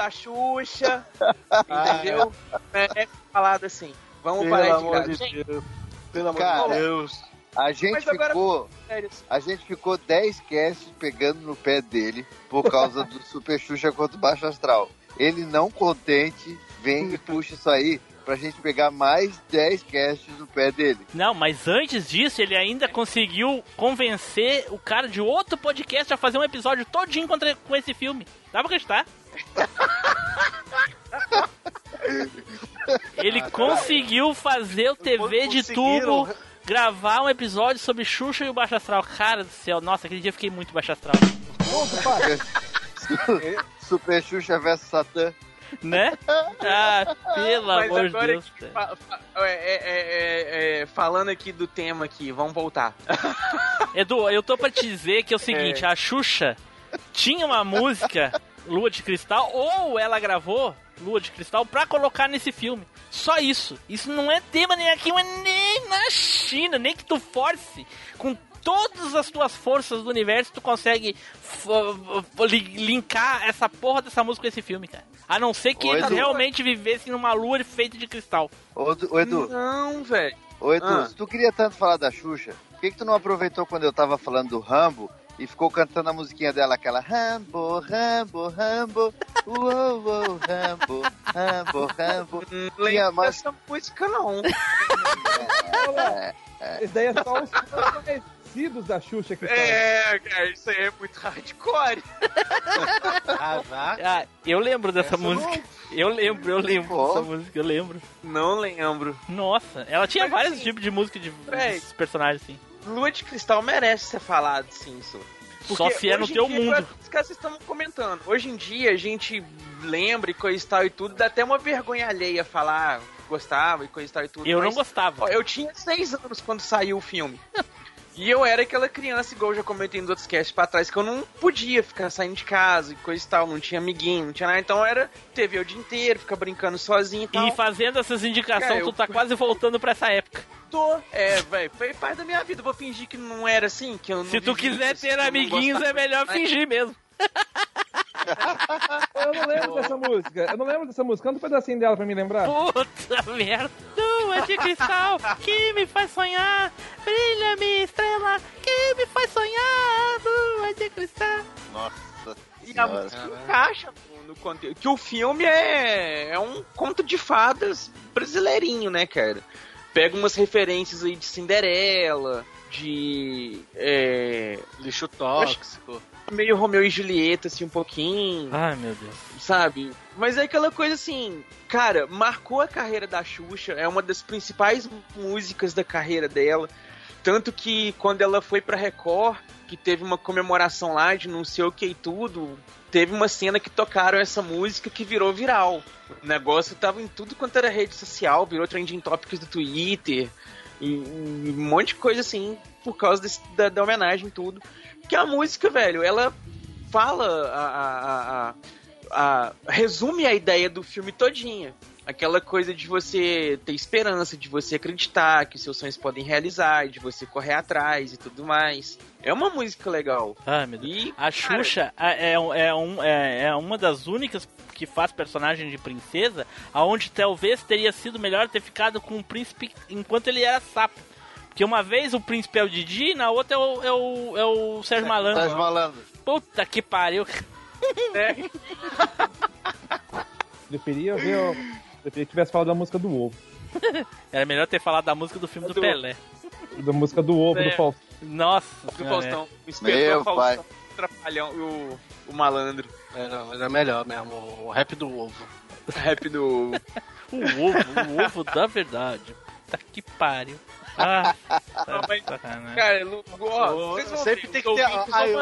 Da Xuxa, <laughs> entendeu? É, é falado assim. Vamos Pelo parar de amor graça. de Gente, Deus. Pelo amor Cara, de Deus. A gente Mas agora- ficou. A gente ficou 10 casts pegando no pé dele por causa do Super Xuxa contra o Baixo Astral. Ele não contente, vem e puxa isso aí pra gente pegar mais 10 casts no pé dele. Não, mas antes disso, ele ainda conseguiu convencer o cara de outro podcast a fazer um episódio todinho contra, com esse filme. Dá pra acreditar? Ele conseguiu fazer o TV de tubo gravar um episódio sobre Xuxa e o Baixo Astral. Cara do céu, nossa, aquele dia eu fiquei muito Baixo Astral. <laughs> Super Xuxa versus Satã. Né? Ah, pelo Mas amor de Deus. fa- fa- é, é, é, é, falando aqui do tema aqui, vamos voltar. Edu, eu tô pra te dizer que é o seguinte, a Xuxa tinha uma música, Lua de Cristal, ou ela gravou Lua de Cristal pra colocar nesse filme. Só isso. Isso não é tema nem aqui, mas nem na China, nem que tu force com todas as tuas forças do universo, tu consegue linkar essa porra dessa música com esse filme, cara. A não ser que Ô, eles Edu. realmente vivessem numa lua feita de cristal. Ô, ô, Edu, Não, velho. ô, Edu Ah. se tu queria tanto falar da Xuxa, por que, que tu não aproveitou quando eu tava falando do Rambo e ficou cantando a musiquinha dela, aquela Rambo, Rambo, Rambo, uou, uou, Rambo, Rambo, Rambo. Não Tinha lembro mais... dessa música, não. Esse daí é só os conhecidos da Xuxa que. É, cara, isso aí é muito hardcore. Ah. Ah, eu lembro dessa Essa música. Eu lembro, eu lembro Pô. dessa música, eu lembro. Não lembro. Nossa, ela tinha Mas, vários assim, tipos de música de véi. desses personagens, assim. Lua de Cristal merece ser falado, sim. Só se é no teu dia, mundo. Os caras estão comentando. Hoje em dia a gente lembra e coisa e tal e tudo, dá até uma vergonha alheia falar gostava e coisa e tal e tudo. Eu não mas, gostava. ó, eu tinha seis anos quando saiu o filme. <laughs> E eu era aquela criança, igual eu já comentei nos outros casts pra trás, que eu não podia ficar saindo de casa e coisa e tal, não tinha amiguinho, não tinha nada. Então era TV o dia inteiro, ficar brincando sozinho e tal. E fazendo essas indicações, Cara, tu eu- tá quase voltando pra essa época. Tô. É, velho, foi parte da minha vida. Vou fingir que não era assim, que eu não Se tu quiser isso, ter amiguinhos, é melhor fingir mesmo. <laughs> Eu não lembro dessa música. Eu não lembro dessa música. Canta um pedacinho dela pra me lembrar. Puta merda. Lua de cristal que me faz sonhar. Brilha minha estrela que me faz sonhar. Lua de cristal. Nossa. E a música encaixa no, no conteúdo. Que o filme é, é um conto de fadas brasileirinho, né, cara? Pega umas referências aí de Cinderela, de. É, Lixo tóxico. meio Romeu e Julieta, assim, um pouquinho. Ai, meu Deus. sabe? Mas é aquela coisa assim, cara, marcou a carreira da Xuxa, é uma das principais músicas da carreira dela. Tanto que quando ela foi pra Record, que teve uma comemoração lá de não sei o que e tudo, teve uma cena que tocaram essa música que virou viral. O negócio tava em tudo quanto era rede social, virou trending topics do Twitter, e, um monte de coisa assim, por causa desse- da, da homenagem e tudo. Que a música, velho, ela fala a- a- a- a- resume a ideia do filme todinha. Aquela coisa de você ter esperança, de você acreditar que os seus sonhos podem realizar, de você correr atrás e tudo mais. É uma música legal. Ai, meu Deus. E, A Xuxa é, é, é, um, é, é uma das únicas que faz personagem de princesa, aonde talvez teria sido melhor ter ficado com o príncipe enquanto ele era sapo. Porque uma vez o príncipe é o Didi, na outra é o, é o, é o Sérgio Malandro. Sérgio Malandro. Puta que pariu. <laughs> Preferia ver. O- Preferia que tivesse falado da música do ovo. <laughs> Era melhor ter falado da música do filme do, Do- Pelé. Da música do ovo, É. do Faustão. Nossa. Do senhora, Faustão. é. O Meu Faustão, o Trapalhão e o, o malandro. Era, era melhor mesmo, o rap do ovo. Rap do. <laughs> O ovo, o ovo da verdade. Puta que pariu. Ah, Não, mas, sacanagem. cara, Lu- ó, vocês vão Sempre ver, tem que ter. ouvintes Ai,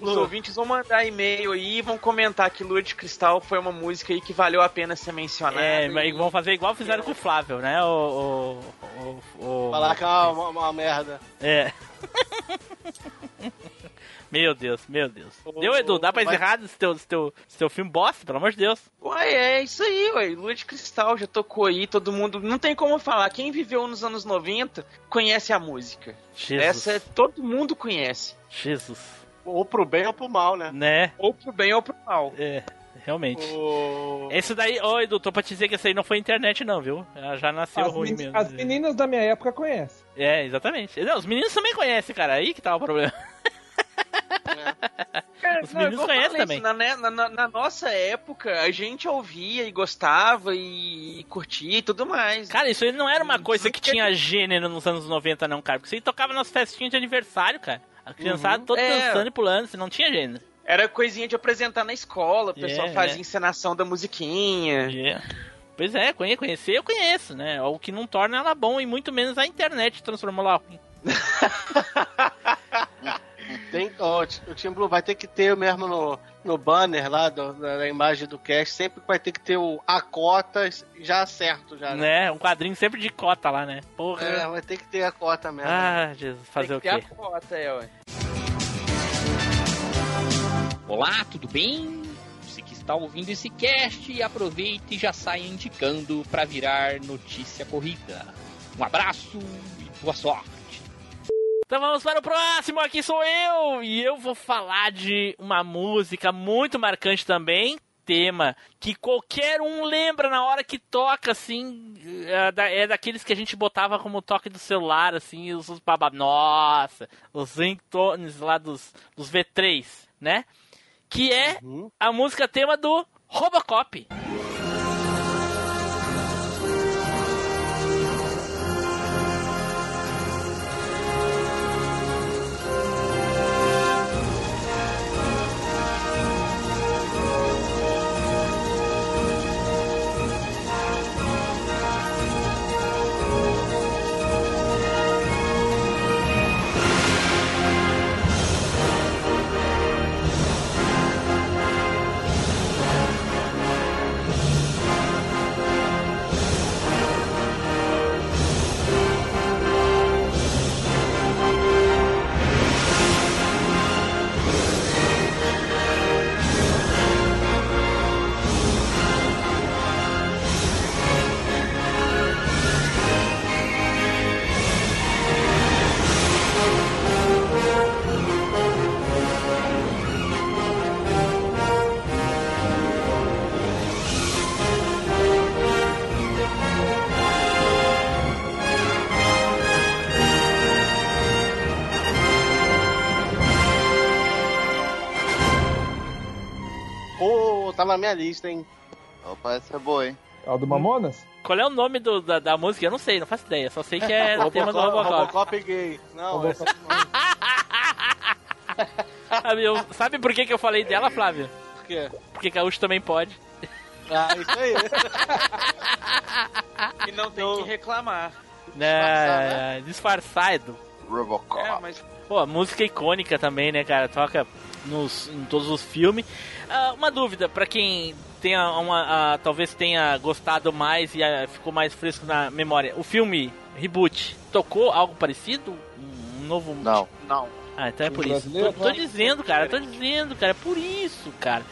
Os ouvintes vão mandar e-mail aí e vão comentar que Lua de Cristal foi uma música aí que valeu a pena ser mencionada. É, e- mas vão fazer igual fizeram com o Flávio, né? O. o, o, o- Falar que é uma, uma- merda. É. <laughs> meu Deus, meu Deus. Deu, Edu? Dá pra encerrar esse teu, esse teu, esse teu filme bosta, pelo amor de Deus? Ué, é isso aí, ué. Lua de Cristal já tocou aí, todo mundo. Não tem como falar. Quem viveu nos anos 90 conhece a música. Jesus. Essa é, todo mundo conhece. Jesus. Ou pro bem ou pro mal, né? Né? Ou pro bem ou pro mal. É, realmente. O... Esse daí, ô Edu, tô pra te dizer que esse aí não foi internet, não, viu? Ela já nasceu As, ruim mesmo. as meninas da minha época conhecem. É, exatamente. Não, os meninos também conhecem, cara. Aí que tá o problema. Cara, <laughs> Os não, meninos eu conhecem também. isso, Na, né, na- na- na nossa época, a gente ouvia e gostava e, e curtia e tudo mais. Cara, isso aí não era uma coisa que tinha gênero nos anos 90, não, cara. Porque isso aí tocava nas festinhas de aniversário, cara. A criançada Uhum. toda É. dançando e pulando, você não tinha gênero. Era coisinha de apresentar na escola, o pessoal É, fazia é. encenação da musiquinha. É. Pois é, conhe- conhecer eu conheço, né? O que não torna ela bom e muito menos a internet transformou ela ruim. <laughs> Tem, ó, o Team Blue vai ter que ter mesmo no, no banner lá do- da, imagem do cast, sempre vai ter que ter o a cota já certo já, né? Né? Um quadrinho sempre de cota lá, né? Porra. É, vai ter que ter a cota mesmo. Ah, Jesus, fazer o Tem quê? que ter a cota, é, ué. Olá, tudo bem? Você que está ouvindo esse cast, aproveite e já saia indicando para virar notícia corrida. Um abraço e boa sorte. Então vamos para o próximo, aqui sou eu! E eu vou falar de uma música muito marcante também, tema que qualquer um lembra na hora que toca, assim, é, da- é daqueles que a gente botava como toque do celular, assim, os, os baba... Nossa! Os ringtones lá dos, dos V3, né? Que é a música tema do Robocop. tá na minha lista, hein? Opa, essa é boa, hein? É o do Mamonas? Qual é o nome do- da, da música? Eu não sei, não faço ideia. Só sei que é o <laughs> tema do Robocop. Robocop gay. Não, essa Sabe, <laughs> eu- sabe por que, que eu falei dela, Flávio? Por quê? Porque Gaúcho também pode. Ah, isso aí. <laughs> E não tem que reclamar. É, disfarçado. Robocop. É, mas Pô, música icônica também, né, cara? Toca nos, em todos os filmes. Ah, uma dúvida, pra quem tenha uma, ah, talvez tenha gostado mais e ah, ficou mais fresco na memória. O filme Reboot tocou algo parecido? Um novo. Não. não. Ah, então é por isso. Tô, tô dizendo, cara, tô dizendo, cara, é por isso, cara.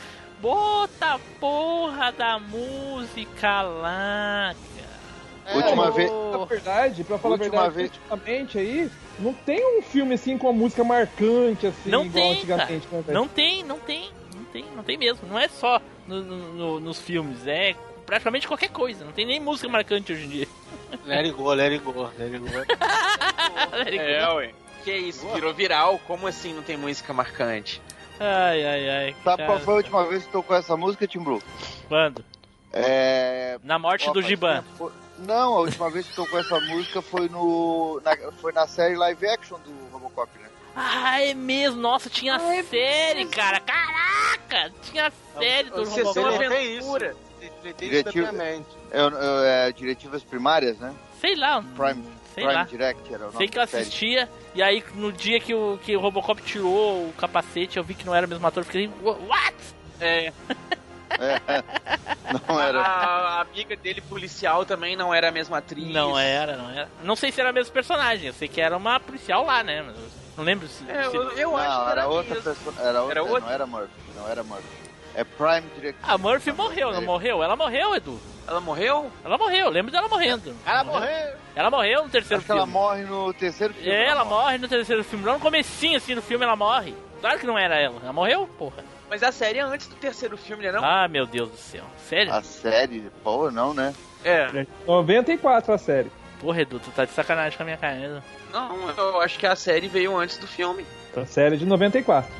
Bota a porra da música lá, cara. Última vez. Na verdade, pra falar Última a verdade, vez- ultimamente aí, não tem um filme assim com uma música marcante, assim, Não igual tem, antigamente. cara. né? Não tem, não tem, tem, não tem mesmo. Não é só no- no- no- nos filmes, é praticamente qualquer coisa. Não tem nem música marcante hoje em dia. <laughs> Let it go, let it go, let it go. <laughs> É, ué. Que isso, virou viral. Como assim não tem música marcante? Ai, ai, ai. Sabe qual foi a última vez que tocou essa música, Tim Blue? Quando? É. Na morte Ó, do Giban. foi- Não, a última vez que tocou essa música foi no. na- foi na série live action do Robocop, né? Ah, é mesmo. Nossa, tinha série, cara. Caraca! Tinha série do Sessão Robocop. Aventura. Diretiva, é, é, diretivas primárias, né? Sei lá. Prime, Sei Prime lá. Direct era o nome Sei que eu assistia, e aí no dia que o, que o Robocop tirou o capacete, eu vi que não era o mesmo ator, eu fiquei, what? É. É, <laughs> não era. A, a amiga dele, policial, também não era a mesma atriz. Não era, não era. Não sei se era o mesmo personagem, eu sei que era uma policial lá, né? Mas eu não lembro se. É, se- eu, eu acho não, que era, era, outra mesmo. pessoa. Era outra, Era outra? não era Murphy. Não era Murphy. É Prime Direct. A Murphy morreu, não morreu? Ela morreu, Edu. Ela morreu? Ela morreu, lembro dela morrendo. Ela morreu. Ela morreu no terceiro Acho que ela filme. morre no terceiro filme. É, ela morre no terceiro filme. Lá no comecinho, assim, do filme, ela morre. Claro que não era ela. Ela morreu, porra. Mas a série é antes do terceiro filme, né? Não? Ah, meu Deus do céu. Sério? A série, pô, não, né? É. 94 a série. Porra, Edu, tu tá de sacanagem com a minha cara, né? Edu? Não, eu acho que a série veio antes do filme. A série de 94.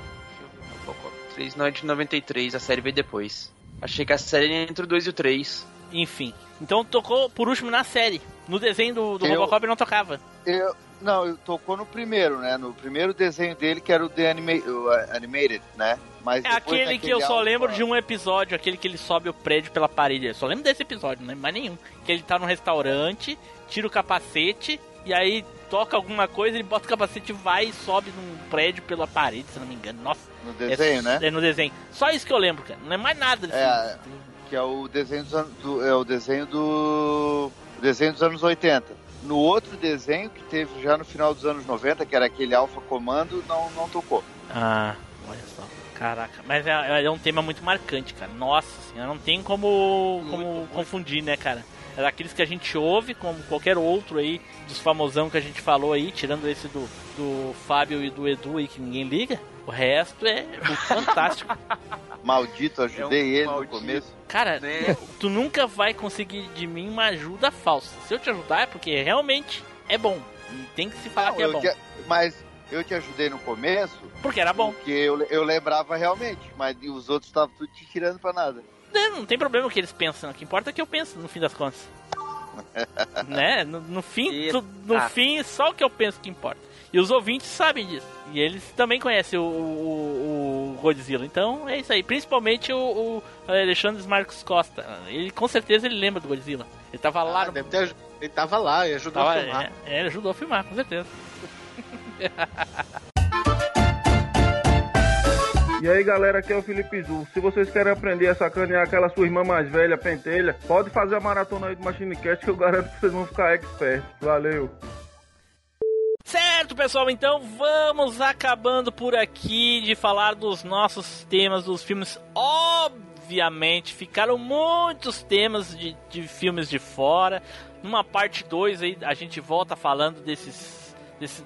Três não é de 93, a série veio depois. Achei que a série era entre o 2 e o 3. Enfim. Então tocou por último na série. No desenho do, do Eu- Robocop não tocava. Eu, não, eu tocou no primeiro, né? No primeiro desenho dele, que era o The Anima o, uh, Animated, né? Mas É aquele que eu só lembro de um episódio, aquele que ele sobe o prédio pela parede. Eu só lembro desse episódio, não lembro mais nenhum. Que ele tá num restaurante, tira o capacete, e aí toca alguma coisa, ele bota o capacete, vai e sobe num prédio pela parede, se não me engano. Nossa. No desenho, é, né? É no desenho. Só isso que eu lembro, cara. Não é mais nada desse É, que é o desenho dos anos, do, é o desenho do o desenho dos anos 80. No outro desenho que teve já no final dos anos 90, que era aquele Alpha Comando, não não tocou. Ah, olha só. Caraca, mas é, é um tema muito marcante, cara. Nossa senhora, não tem como, como confundir, né, cara? É daqueles que a gente ouve, como qualquer outro aí, dos famosão que a gente falou aí, tirando esse do, do Fábio e do Edu aí, que ninguém liga. O resto é fantástico. <laughs> Maldito, ajudei ele no começo. Cara, tu nunca vai conseguir de mim uma ajuda falsa. Se eu te ajudar é porque realmente é bom. E tem que se falar Não, que é bom. te- mas eu te ajudei no começo. Porque era bom. Porque eu, eu lembrava realmente, mas os outros estavam tudo te tirando pra nada. Não, não tem problema o que eles pensam. O que importa é que eu penso, no fim das contas. <laughs> né? No, no fim, tu- no Ah. fim, só o que eu penso que importa. E os ouvintes sabem disso. E eles também conhecem o, o, o Godzilla. Então é isso aí. Principalmente o, o Alexandre Marcos Costa. Ele com certeza ele lembra do Godzilla. Ele tava lá Ah, no. deve ter, ele tava lá e ajudou Tava- a filmar. é, é, ele ajudou a filmar, com certeza. <laughs> E aí galera, aqui é o Felipe Zu. Se vocês querem aprender a sacanear aquela sua irmã mais velha, pentelha, pode fazer a maratona aí do Machine Cast que eu garanto que vocês vão ficar expert. Valeu! Certo, pessoal, então vamos acabando por aqui de falar dos nossos temas dos filmes. Obviamente, ficaram muitos temas de, de filmes de fora. Numa parte 2 aí a gente volta falando desses,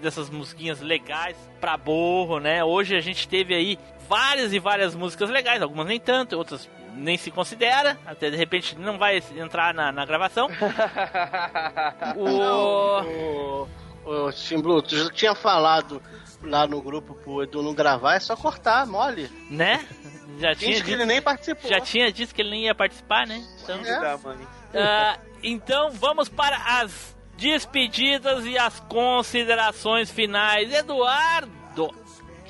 dessas musiquinhas legais pra borro, né? Hoje a gente teve aí várias e várias músicas legais, algumas nem tanto, outras nem se considera, até de repente não vai entrar na, na gravação. <laughs> o... Tim Blue, tu já tinha falado lá no grupo pro Edu não gravar, é só cortar, mole. Né? Já tinha que ele nem participou. Já tinha dito que ele nem ia participar, né? Então, É. Ah, então vamos para as despedidas e as considerações finais. Eduardo!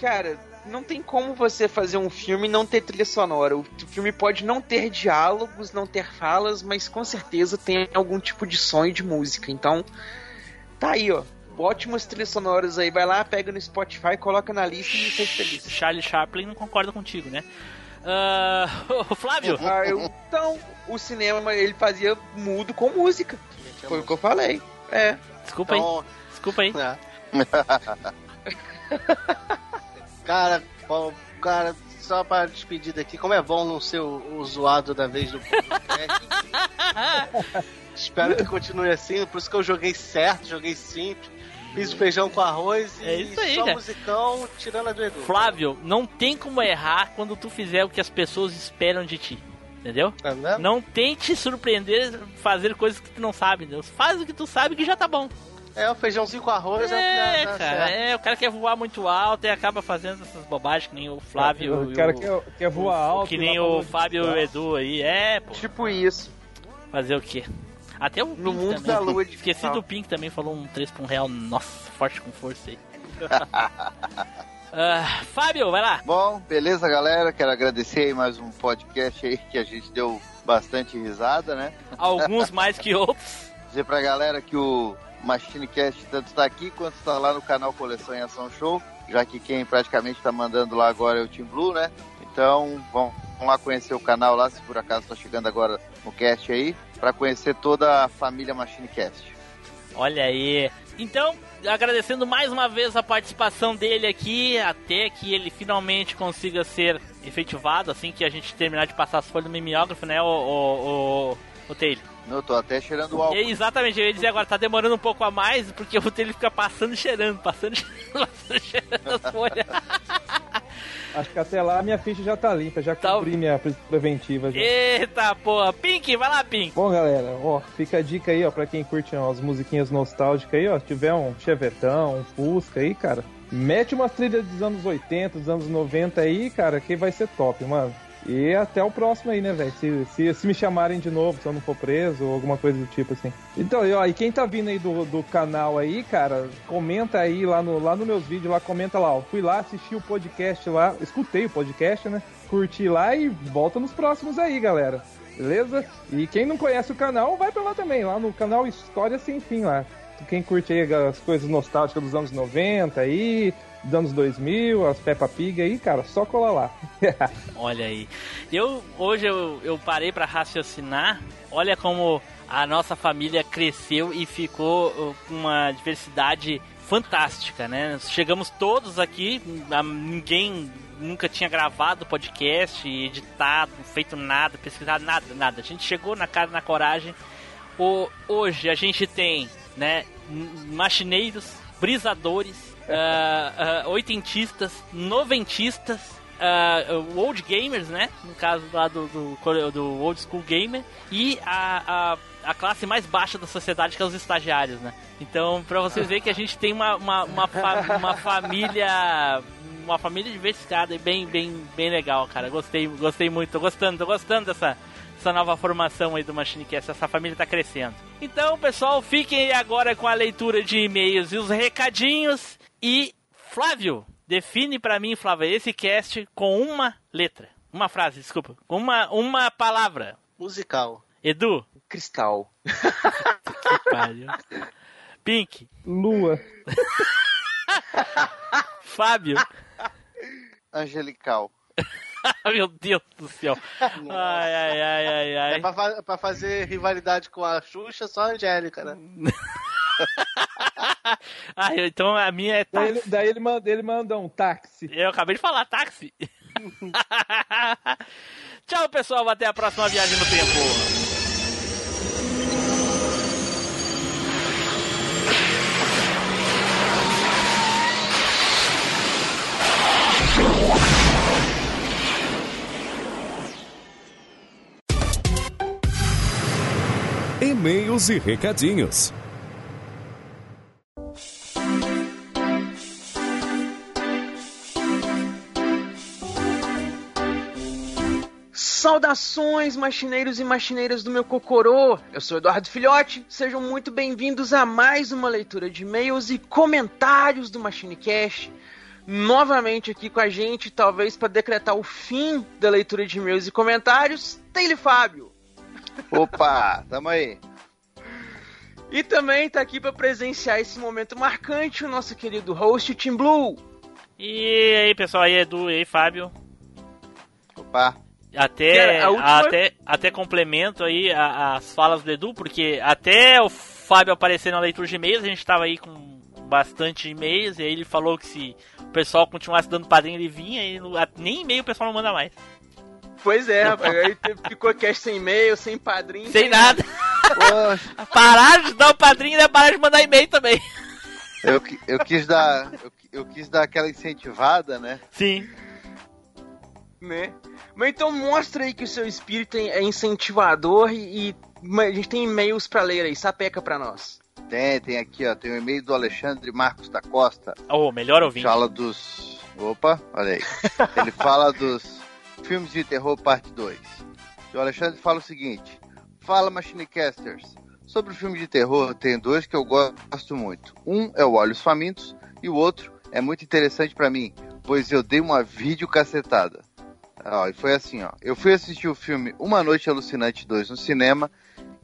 Cara, não tem como você fazer um filme e não ter trilha sonora. O filme pode não ter diálogos, não ter falas, mas com certeza tem algum tipo de som e de música. Então, tá aí, ó. Ótimas trilhas sonoras aí. Vai lá, pega no Spotify, coloca na lista e me fez feliz. Charlie Chaplin não concorda contigo, né? <laughs> Ô, Flávio! Ah, eu- então, o cinema ele fazia mudo com música. Foi o que eu falei. É. Desculpa Então, aí. Desculpa aí. <laughs> <laughs> cara, bom, cara, só pra despedida aqui, como é bom não ser o, o zoado da vez do <laughs> podcast. Espero que continue assim, por isso que eu joguei certo, joguei simples. Fiz o feijão com arroz e É isso aí, só cara. musicão tirando a do Edu. Flávio, não tem como errar quando tu fizer o que as pessoas esperam de ti. Entendeu? Tá Não tente surpreender fazer coisas que tu não sabe, entendeu? Faz o que tu sabe que já tá bom. É, o feijãozinho com arroz É, é, o dá cara, certo. é, o cara quer voar muito alto e acaba fazendo essas bobagens que nem o Flávio. O e cara o- quer, quer voar alto. Que nem o Fábio e o. Edu aí, é, pô. Tipo isso. Fazer o quê? Até o No Pink mundo também. da lua de Esqueci do Pink também, falou um 3 pra um real. Nossa, forte com força aí. <laughs> Ah, Fábio, vai lá. Bom, beleza, galera? Quero agradecer aí mais um podcast aí que a gente deu bastante risada, né? Alguns mais que outros. Dizer pra galera que o MachineCast tanto tá aqui quanto tá lá no canal Coleção em Ação Show, já que quem praticamente tá mandando lá agora é o Team Blue, né? Então, vão, lá conhecer o canal lá, se por acaso tá chegando agora no cast aí, pra conhecer toda a família MachineCast. Olha aí. Então, agradecendo mais uma vez a participação dele aqui, até que ele finalmente consiga ser efetivado, assim que a gente terminar de passar as folhas no mimeógrafo, né, o, o, o, o Taylor? Eu tô até cheirando o álcool. Exatamente, eu ia dizer agora, tá demorando um pouco a mais, porque o Taylor fica passando e cheirando, passando e cheirando, <laughs> passando e cheirando as folhas. <laughs> Acho que até lá minha ficha já tá limpa, já cumpri minha pre- preventiva. Já. Eita porra, Pink, vai lá, Pink. Bom, galera, ó, fica a dica aí, ó, pra quem curte umas musiquinhas nostálgicas aí, ó, se tiver um Chevetão, um Fusca aí, cara, mete umas trilhas dos anos 80, dos anos 90 aí, cara, que vai ser top, mano. E até o próximo aí, né, velho? Se, se, se me chamarem de novo, se eu não for preso ou alguma coisa do tipo assim. Então, e, ó, e quem tá vindo aí do, do canal aí, cara, comenta aí lá no, lá nos meus vídeos, lá, comenta lá, ó. Fui lá, assisti o podcast lá, escutei o podcast, né? Curti lá e volta nos próximos aí, galera. Beleza? E quem não conhece o canal, vai pra lá também, lá no canal História Sem Fim lá. Quem curte aí as coisas nostálgicas dos anos 90 aí, dos anos 2000, as Peppa Pig aí, cara, só cola lá. <laughs> Olha aí. Eu hoje eu, eu parei pra raciocinar. Olha como a nossa família cresceu e ficou uh, com uma diversidade fantástica, né? Chegamos todos aqui, ninguém nunca tinha gravado podcast, editado, feito nada, pesquisado nada, nada. A gente chegou na cara, na coragem. O, hoje a gente tem, né, machineiros, brisadores, ah, ah, oitentistas, noventistas, ah, old gamers, né? No caso lá do, do, do old school gamer, e a, a, a classe mais baixa da sociedade, que é os estagiários, né? Então, pra vocês verem que a gente tem uma, uma, uma, fa- uma família. Uma família diversificada e bem, bem, bem legal, cara. Gostei, gostei muito, tô gostando, tô gostando dessa, essa nova formação aí do MachineCast. Essa família tá crescendo. Então, pessoal, fiquem agora com a leitura de e-mails e os recadinhos. E, Flávio, define pra mim, Flávio, esse cast com uma letra. Uma frase, desculpa. Com uma, uma palavra. Musical. Edu. Cristal. <laughs> Que pariu. Pink. Lua. <laughs> Fábio. Angelical. <laughs> Meu Deus do céu. Ai, ai, ai, ai, ai. É pra, fa- pra fazer rivalidade com a Xuxa, só a Angélica, né? <laughs> Ah, então a minha é Daí táxi. ele, daí ele manda, ele manda um táxi. Eu acabei de falar táxi. <laughs> Tchau, pessoal. Até a próxima viagem no tempo. E-mails e recadinhos. Saudações, machineiros e machineiras do meu Cocorô! Eu sou Eduardo Filhote, sejam muito bem-vindos a mais uma leitura de e-mails e comentários do MachineCast. Novamente aqui com a gente, talvez para decretar o fim da leitura de e-mails e comentários, Taylor Fábio. Opa, tamo aí. E também tá aqui para presenciar esse momento marcante o nosso querido host Tim Blue. E aí, pessoal, aí Edu e aí, Fábio. Opa. Até, Cara, última- até, até complemento aí as falas do Edu, porque até o Fábio aparecer na leitura de e-mails, a gente tava aí com bastante e-mails, e aí ele falou que se o pessoal continuasse dando padrinho, ele vinha, e não- nem e-mail o pessoal não manda mais. Pois é, rapaz, aí ficou cast sem e-mail, sem padrinho. Sem nada. Poxa, <laughs> Parar de dar o padrinho e parar de mandar e-mail também. eu, eu quis dar. Eu, eu quis dar aquela incentivada, né? Sim. né? Mas então mostra aí que o seu espírito é incentivador e, e a gente tem e-mails pra ler aí, sapeca pra nós. Tem, tem aqui, ó. Tem o e-mail do Alexandre Marcos da Costa. Ô, melhor ouvinte. Fala dos. Opa, olha aí. Ele fala dos filmes de terror, parte 2. E o Alexandre fala o seguinte: Fala, Machinecasters. Sobre o filme de terror, tem dois que eu gosto muito. Um é o Olhos Famintos e o outro é muito interessante pra mim, pois eu dei uma videocacetada. Ó, e foi assim, ó. Eu fui assistir o filme Uma Noite Alucinante 2 no cinema,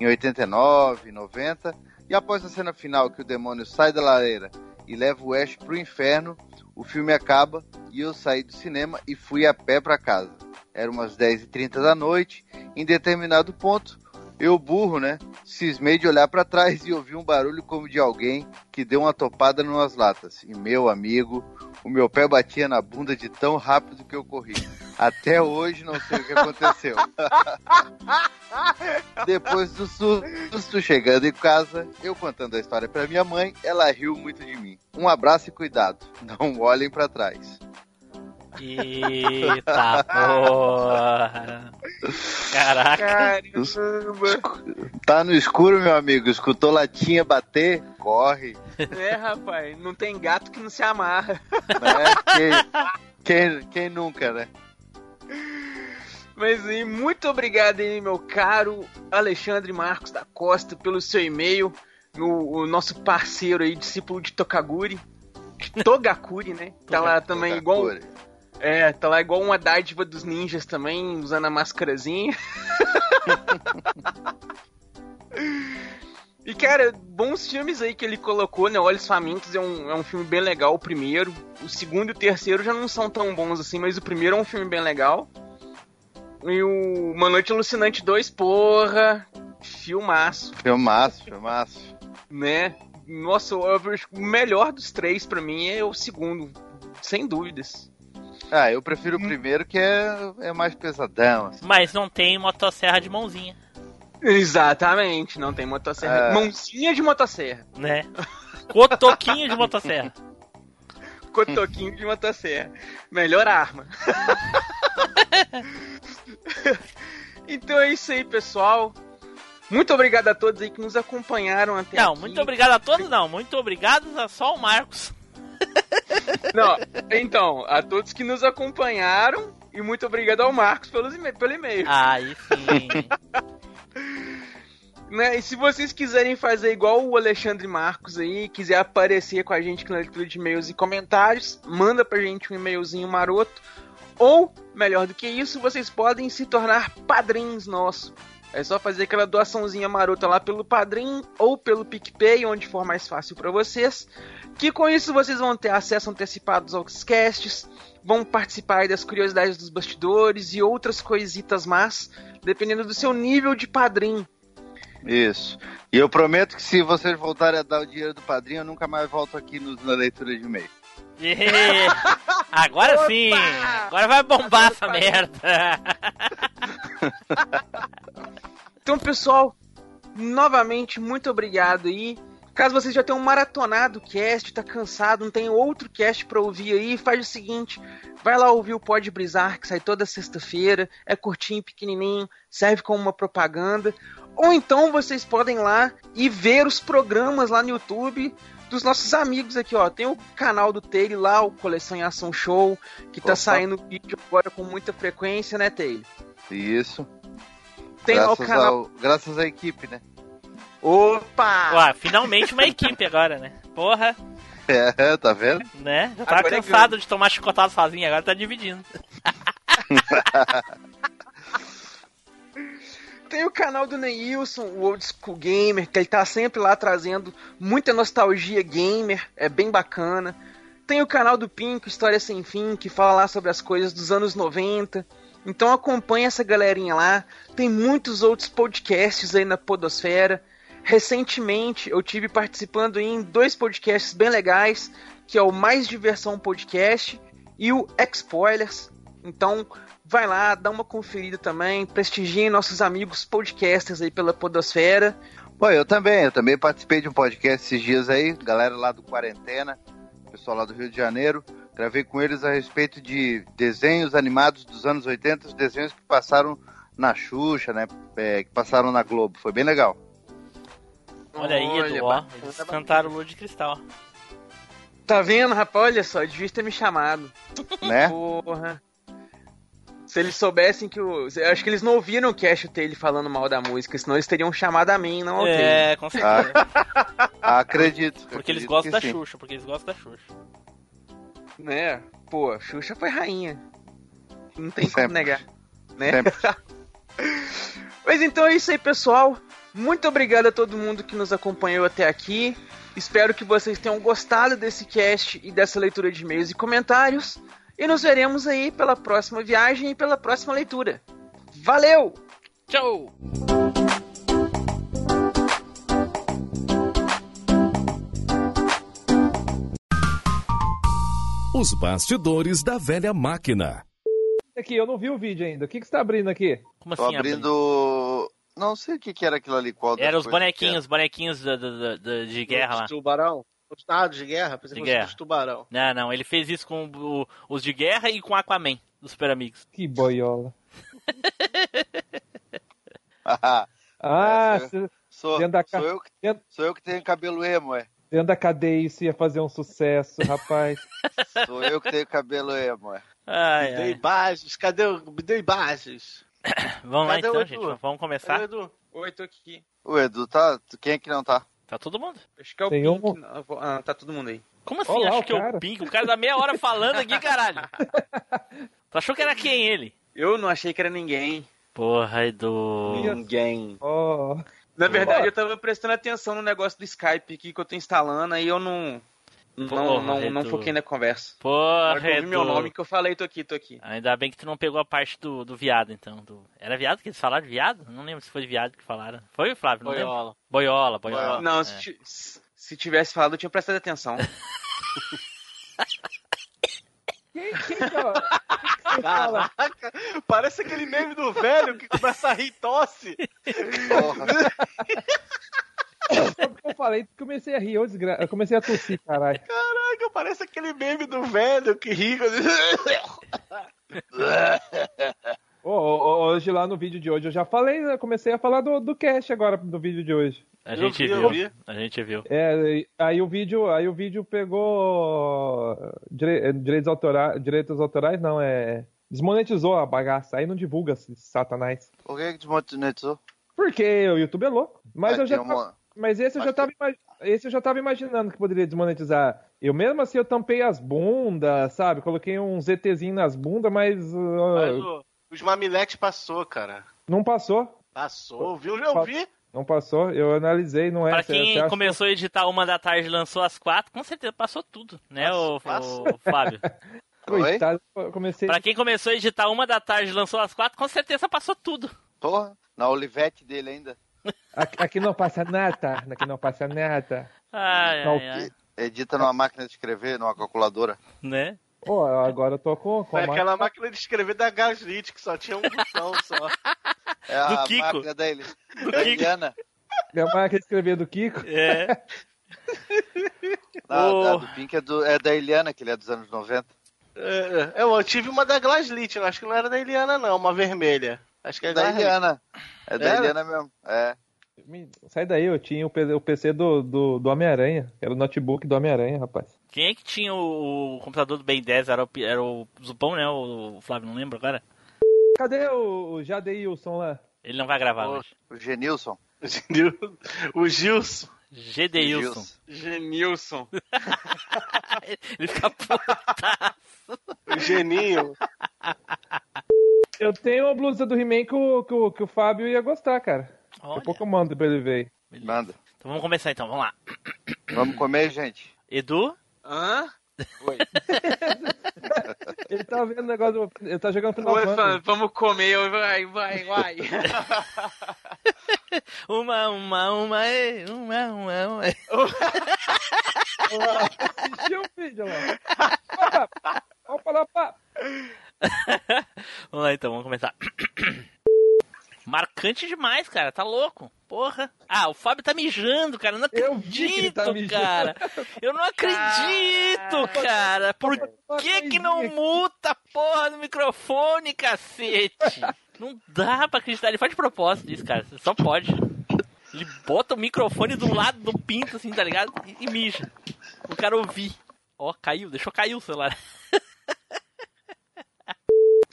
em 89, 90, e após a cena final que o demônio sai da lareira e leva o Ash pro inferno, o filme acaba e eu saí do cinema e fui a pé pra casa. Era umas 10h30 da noite, em determinado ponto, eu burro, né? Cismei de olhar pra trás e ouvi um barulho como de alguém que deu uma topada numas latas. E meu amigo, o meu pé batia na bunda de tão rápido que eu corri. Até hoje não sei o que aconteceu. <laughs> Depois do susto chegando em casa, eu contando a história pra minha mãe, ela riu muito de mim. Um abraço e cuidado. Não olhem pra trás. Eita porra. Caraca. Caramba. Tá no escuro, meu amigo. Escutou latinha bater? Corre. É, rapaz, não tem gato que não se amarra. Né? Quem, quem, quem nunca, né? Mas aí, muito obrigado aí, meu caro Alexandre Marcos da Costa, pelo seu e-mail, no, o nosso parceiro aí, discípulo de Tokaguri. Togakuri, né? Tá lá também igual. É, tá lá igual uma dádiva dos ninjas também, usando a máscarazinha. <laughs> e, cara, bons filmes aí que ele colocou, né? Olhos Famintos é um, é um filme bem legal, o primeiro. O segundo e o terceiro já não são tão bons assim, mas o primeiro é um filme bem legal. E o Uma Noite Alucinante 2, porra, filmaço, Filmaço, filmaço. né? Nossa, o melhor dos três pra mim é o segundo, sem dúvidas. Ah, eu prefiro o primeiro que é, é mais pesadão. assim. Mas não tem motosserra de mãozinha, Exatamente, não tem motosserra. É. Mãozinha de motosserra. né? Cotoquinho de motosserra. <laughs> Cotoquinho de motosserra. Melhor arma. <laughs> então é isso aí, pessoal. Muito obrigado a todos aí que nos acompanharam até Não, aqui. muito obrigado a todos, não. Muito obrigado a só o Marcos. Não, então, a todos que nos acompanharam e muito obrigado ao Marcos pelos e pelo e-mail. Aí sim. <laughs> Né, e se vocês quiserem fazer igual o Alexandre Marcos aí, quiser aparecer com a gente na leitura de e-mails e comentários, manda pra gente um e-mailzinho maroto. Ou, melhor do que isso, vocês podem se tornar padrinhos nossos. É só fazer aquela doaçãozinha marota lá pelo Padrim ou pelo PicPay, onde for mais fácil pra vocês. Que com isso vocês vão ter acesso antecipado aos casts, vão participar das curiosidades dos bastidores e outras coisitas más, dependendo do seu nível de padrim. Isso. E eu prometo que se vocês voltarem a dar o dinheiro do padrinho, eu nunca mais volto aqui no- na leitura de e-mail. Agora sim! Agora vai bombar essa merda! Então, pessoal, novamente, muito obrigado aí. Caso você já tenha um maratonado cast, tá cansado, não tem outro cast pra ouvir aí, faz o seguinte, vai lá ouvir o Pode Brisar, que sai toda sexta-feira, é curtinho, pequenininho, serve como uma propaganda. Ou então vocês podem ir lá e ver os programas lá no YouTube dos nossos amigos aqui, ó. Tem o canal do Taylor lá, o Coleção em Ação Show, que tá Opa. saindo vídeo agora com muita frequência, né, Taylor? Isso. Tem o graças, canal- ao- graças à equipe, né? Opa! Ué, finalmente uma equipe agora, né? Porra, É, <laughs> tá vendo? né? Já tava Agora é cansado de tomar chicotado sozinho, agora tá dividindo. <laughs> Tem o canal do Neilson, o Old School Gamer, que ele tá sempre lá trazendo muita nostalgia gamer, é bem bacana. Tem o canal do Pinco, História Sem Fim, que fala lá sobre as coisas dos anos 90. Então acompanha essa galerinha lá. Tem muitos outros podcasts aí na Podosfera. Recentemente eu tive participando em dois podcasts bem legais, que é o Mais Diversão Podcast e o Spoilers. Então vai lá, dá uma conferida também, prestigiem nossos amigos podcasters aí pela Podosfera. Pô, eu também, eu também participei de um podcast esses dias aí, galera lá do Quarentena, pessoal lá do Rio de Janeiro. Gravei com eles a respeito de desenhos animados dos anos 80, os desenhos que passaram na Xuxa, né? é, que passaram na Globo. Foi bem legal. Olha aí, Olha, Edu, ó. Eles cantaram Lua de Cristal. Tá vendo, rapaz? Olha só, devia ter me chamado. Né? Porra. Se eles soubessem que o. eu Acho que eles não ouviram o Cash ele falando mal da música, senão eles teriam chamado a mim, não ok. É, com certeza. Ah, acredito. Porque eles acredito gostam da sim. Xuxa, porque eles gostam da Xuxa. Né? Pô, Xuxa foi rainha. Não tem como Sempre. negar. Né? <laughs> Mas então é isso aí, pessoal. Muito obrigado a todo mundo que nos acompanhou até aqui. Espero que vocês tenham gostado desse cast e dessa leitura de e-mails e comentários. E nos veremos aí pela próxima viagem e pela próxima leitura. Valeu! Tchau! Os bastidores da velha máquina. Aqui, eu não vi o vídeo ainda. O que, que você tá abrindo aqui? Como Tô assim, abrindo. Não sei o que, que era aquilo ali, qual Era os bonequinhos, os bonequinhos da- da- da- da- de guerra lá. Os tubarão? Os dados de guerra? Pensei De que fosse guerra. dos tubarão. Não, não, ele fez isso com o- os de guerra e com o Aquaman, dos Super Amigos. Que boiola. <laughs> Ah, É, sou, sou, dentro da ca- sou eu, que- dentro- sou eu que tenho cabelo emo, é. dentro da cadeia isso ia fazer um sucesso, rapaz. <laughs> Sou eu que tenho cabelo emo, é. Ai, Me deu ai. imagens. Cadê o... Me deu imagens. <coughs> Vamos lá Cadê o então, gente. Vamos começar. Cadê o Edu? Oi, tô aqui. O Edu tá. Quem é que não tá? Tá todo mundo. Acho que é o Tem Pink. um- vou- Ah, tá todo mundo aí. Como assim? Olha lá Acho o que é cara. o Pink. O cara da meia hora falando aqui, caralho. <laughs> Tu achou que era quem ele? Eu não achei que era ninguém. Porra, Edu. Ninguém. Oh, Na verdade, eu tava prestando atenção no negócio do Skype aqui que eu tô instalando, aí eu não. Não, Porra, não, não Edu. foquei na conversa. Na Porra, hora que eu ouvi meu nome que eu falei, tô aqui, tô aqui. Ainda bem que tu não pegou a parte do, do viado, então. do- Era viado que eles falaram de viado? Não lembro se foi de viado que falaram. Foi, Flávio? Não lembro. Boiola. Boiola, boiola. Não, É. se, se- se tivesse falado, eu tinha prestado atenção. <laughs> quem, quem que é? que? Caraca, parece aquele meme do velho que começa a rir e tosse. Porra. <laughs> Eu falei? Comecei a rir, eu, desgra... eu comecei a tossir, caralho. Caraca, parece aquele meme do velho que ri. Ô, hoje lá no vídeo de hoje eu já falei, né? comecei a falar do, do cast agora no vídeo de hoje. A Eu gente vi, eu viu. vi. A gente viu. É, aí o vídeo, aí o vídeo pegou dire- direitos autorais, direitos autorais não, é desmonetizou a bagaça, aí não divulga satanás. Por que desmonetizou? Porque o YouTube é louco. Mas Ah, eu já uma- mas esse eu já tava esse eu já tava imaginando que poderia desmonetizar. Eu mesmo assim eu tampei as bundas, sabe? Coloquei um ZTzinho nas bundas, mas uh, Mas o- os mamiletes passou, cara. não passou. Passou, viu? Eu vi. Não passou, eu analisei, não é. Pra quem acha- começou a editar uma da tarde e lançou às quatro, com certeza passou tudo, né, o, Passou. o Flávio? <laughs> Coitado, comecei. Pra quem começou a editar uma da tarde e lançou às quatro, com certeza passou tudo. Porra, na Olivete dele ainda. Aqui, aqui não passa nada, aqui não passa nada. Ai, Não, ai, ai. Edita numa máquina de escrever, numa calculadora. Né? Pô, agora eu tô com, com a aquela máquina de escrever da Gaslit, que só tinha um botão só. <laughs> É a Do Kiko. máquina da, Eli- Do da Kiko. Eliana. minha máquina de escrever do Kiko. É. <laughs> Não, a do Pink é, do- é da Eliana, que ele é dos anos 90. É, é, eu tive uma da Glaslit, eu acho que não era da Eliana, não, uma vermelha. Acho que é da Glaslit. Eliana. É da Era? Eliana mesmo. É. Sai daí, eu tinha o PC, do, do, do Homem-Aranha. Era o notebook do Homem-Aranha, rapaz. Quem é que tinha o, o computador do Ben 10? Era o, era o Zupão, né? O, o Flávio, não lembro agora. Cadê o, o Jadeilson lá? Ele não vai gravar O, hoje. o Genilson. O Gilson. Gedeilson. Genilson. <laughs> Ele fica putaço. O Geninho. Eu tenho a blusa do He-Man que, o- que, o- que o Fábio ia gostar, cara. Daqui a pouco eu mando pra ele ver. Manda. Então vamos começar então, vamos lá. Vamos comer, gente. Edu? Hã? Oi. <laughs> Ele tá vendo o negócio, do- ele tá jogando Final Oi, fã, vamos comer, vai, vai, vai. <laughs> Uma, uma, uma, uma, uma, uma. é. <laughs> Assistiu o vídeo lá. Opa, Vamos falar, pá. Vamos lá então, vamos começar. Marcante demais, cara, tá louco. Porra. Ah, o Fábio tá mijando, cara. Eu não Eu vi que ele acredito, tá mijando. cara. Eu não acredito, cara. Por que que não muta a porra no microfone, cacete? Não dá pra acreditar. Ele faz de propósito isso, cara. Só pode. Ele bota o microfone do lado do pinto, assim, tá ligado? E, e mija. O cara ouvir. Ó, caiu. Deixou cair o celular. <laughs>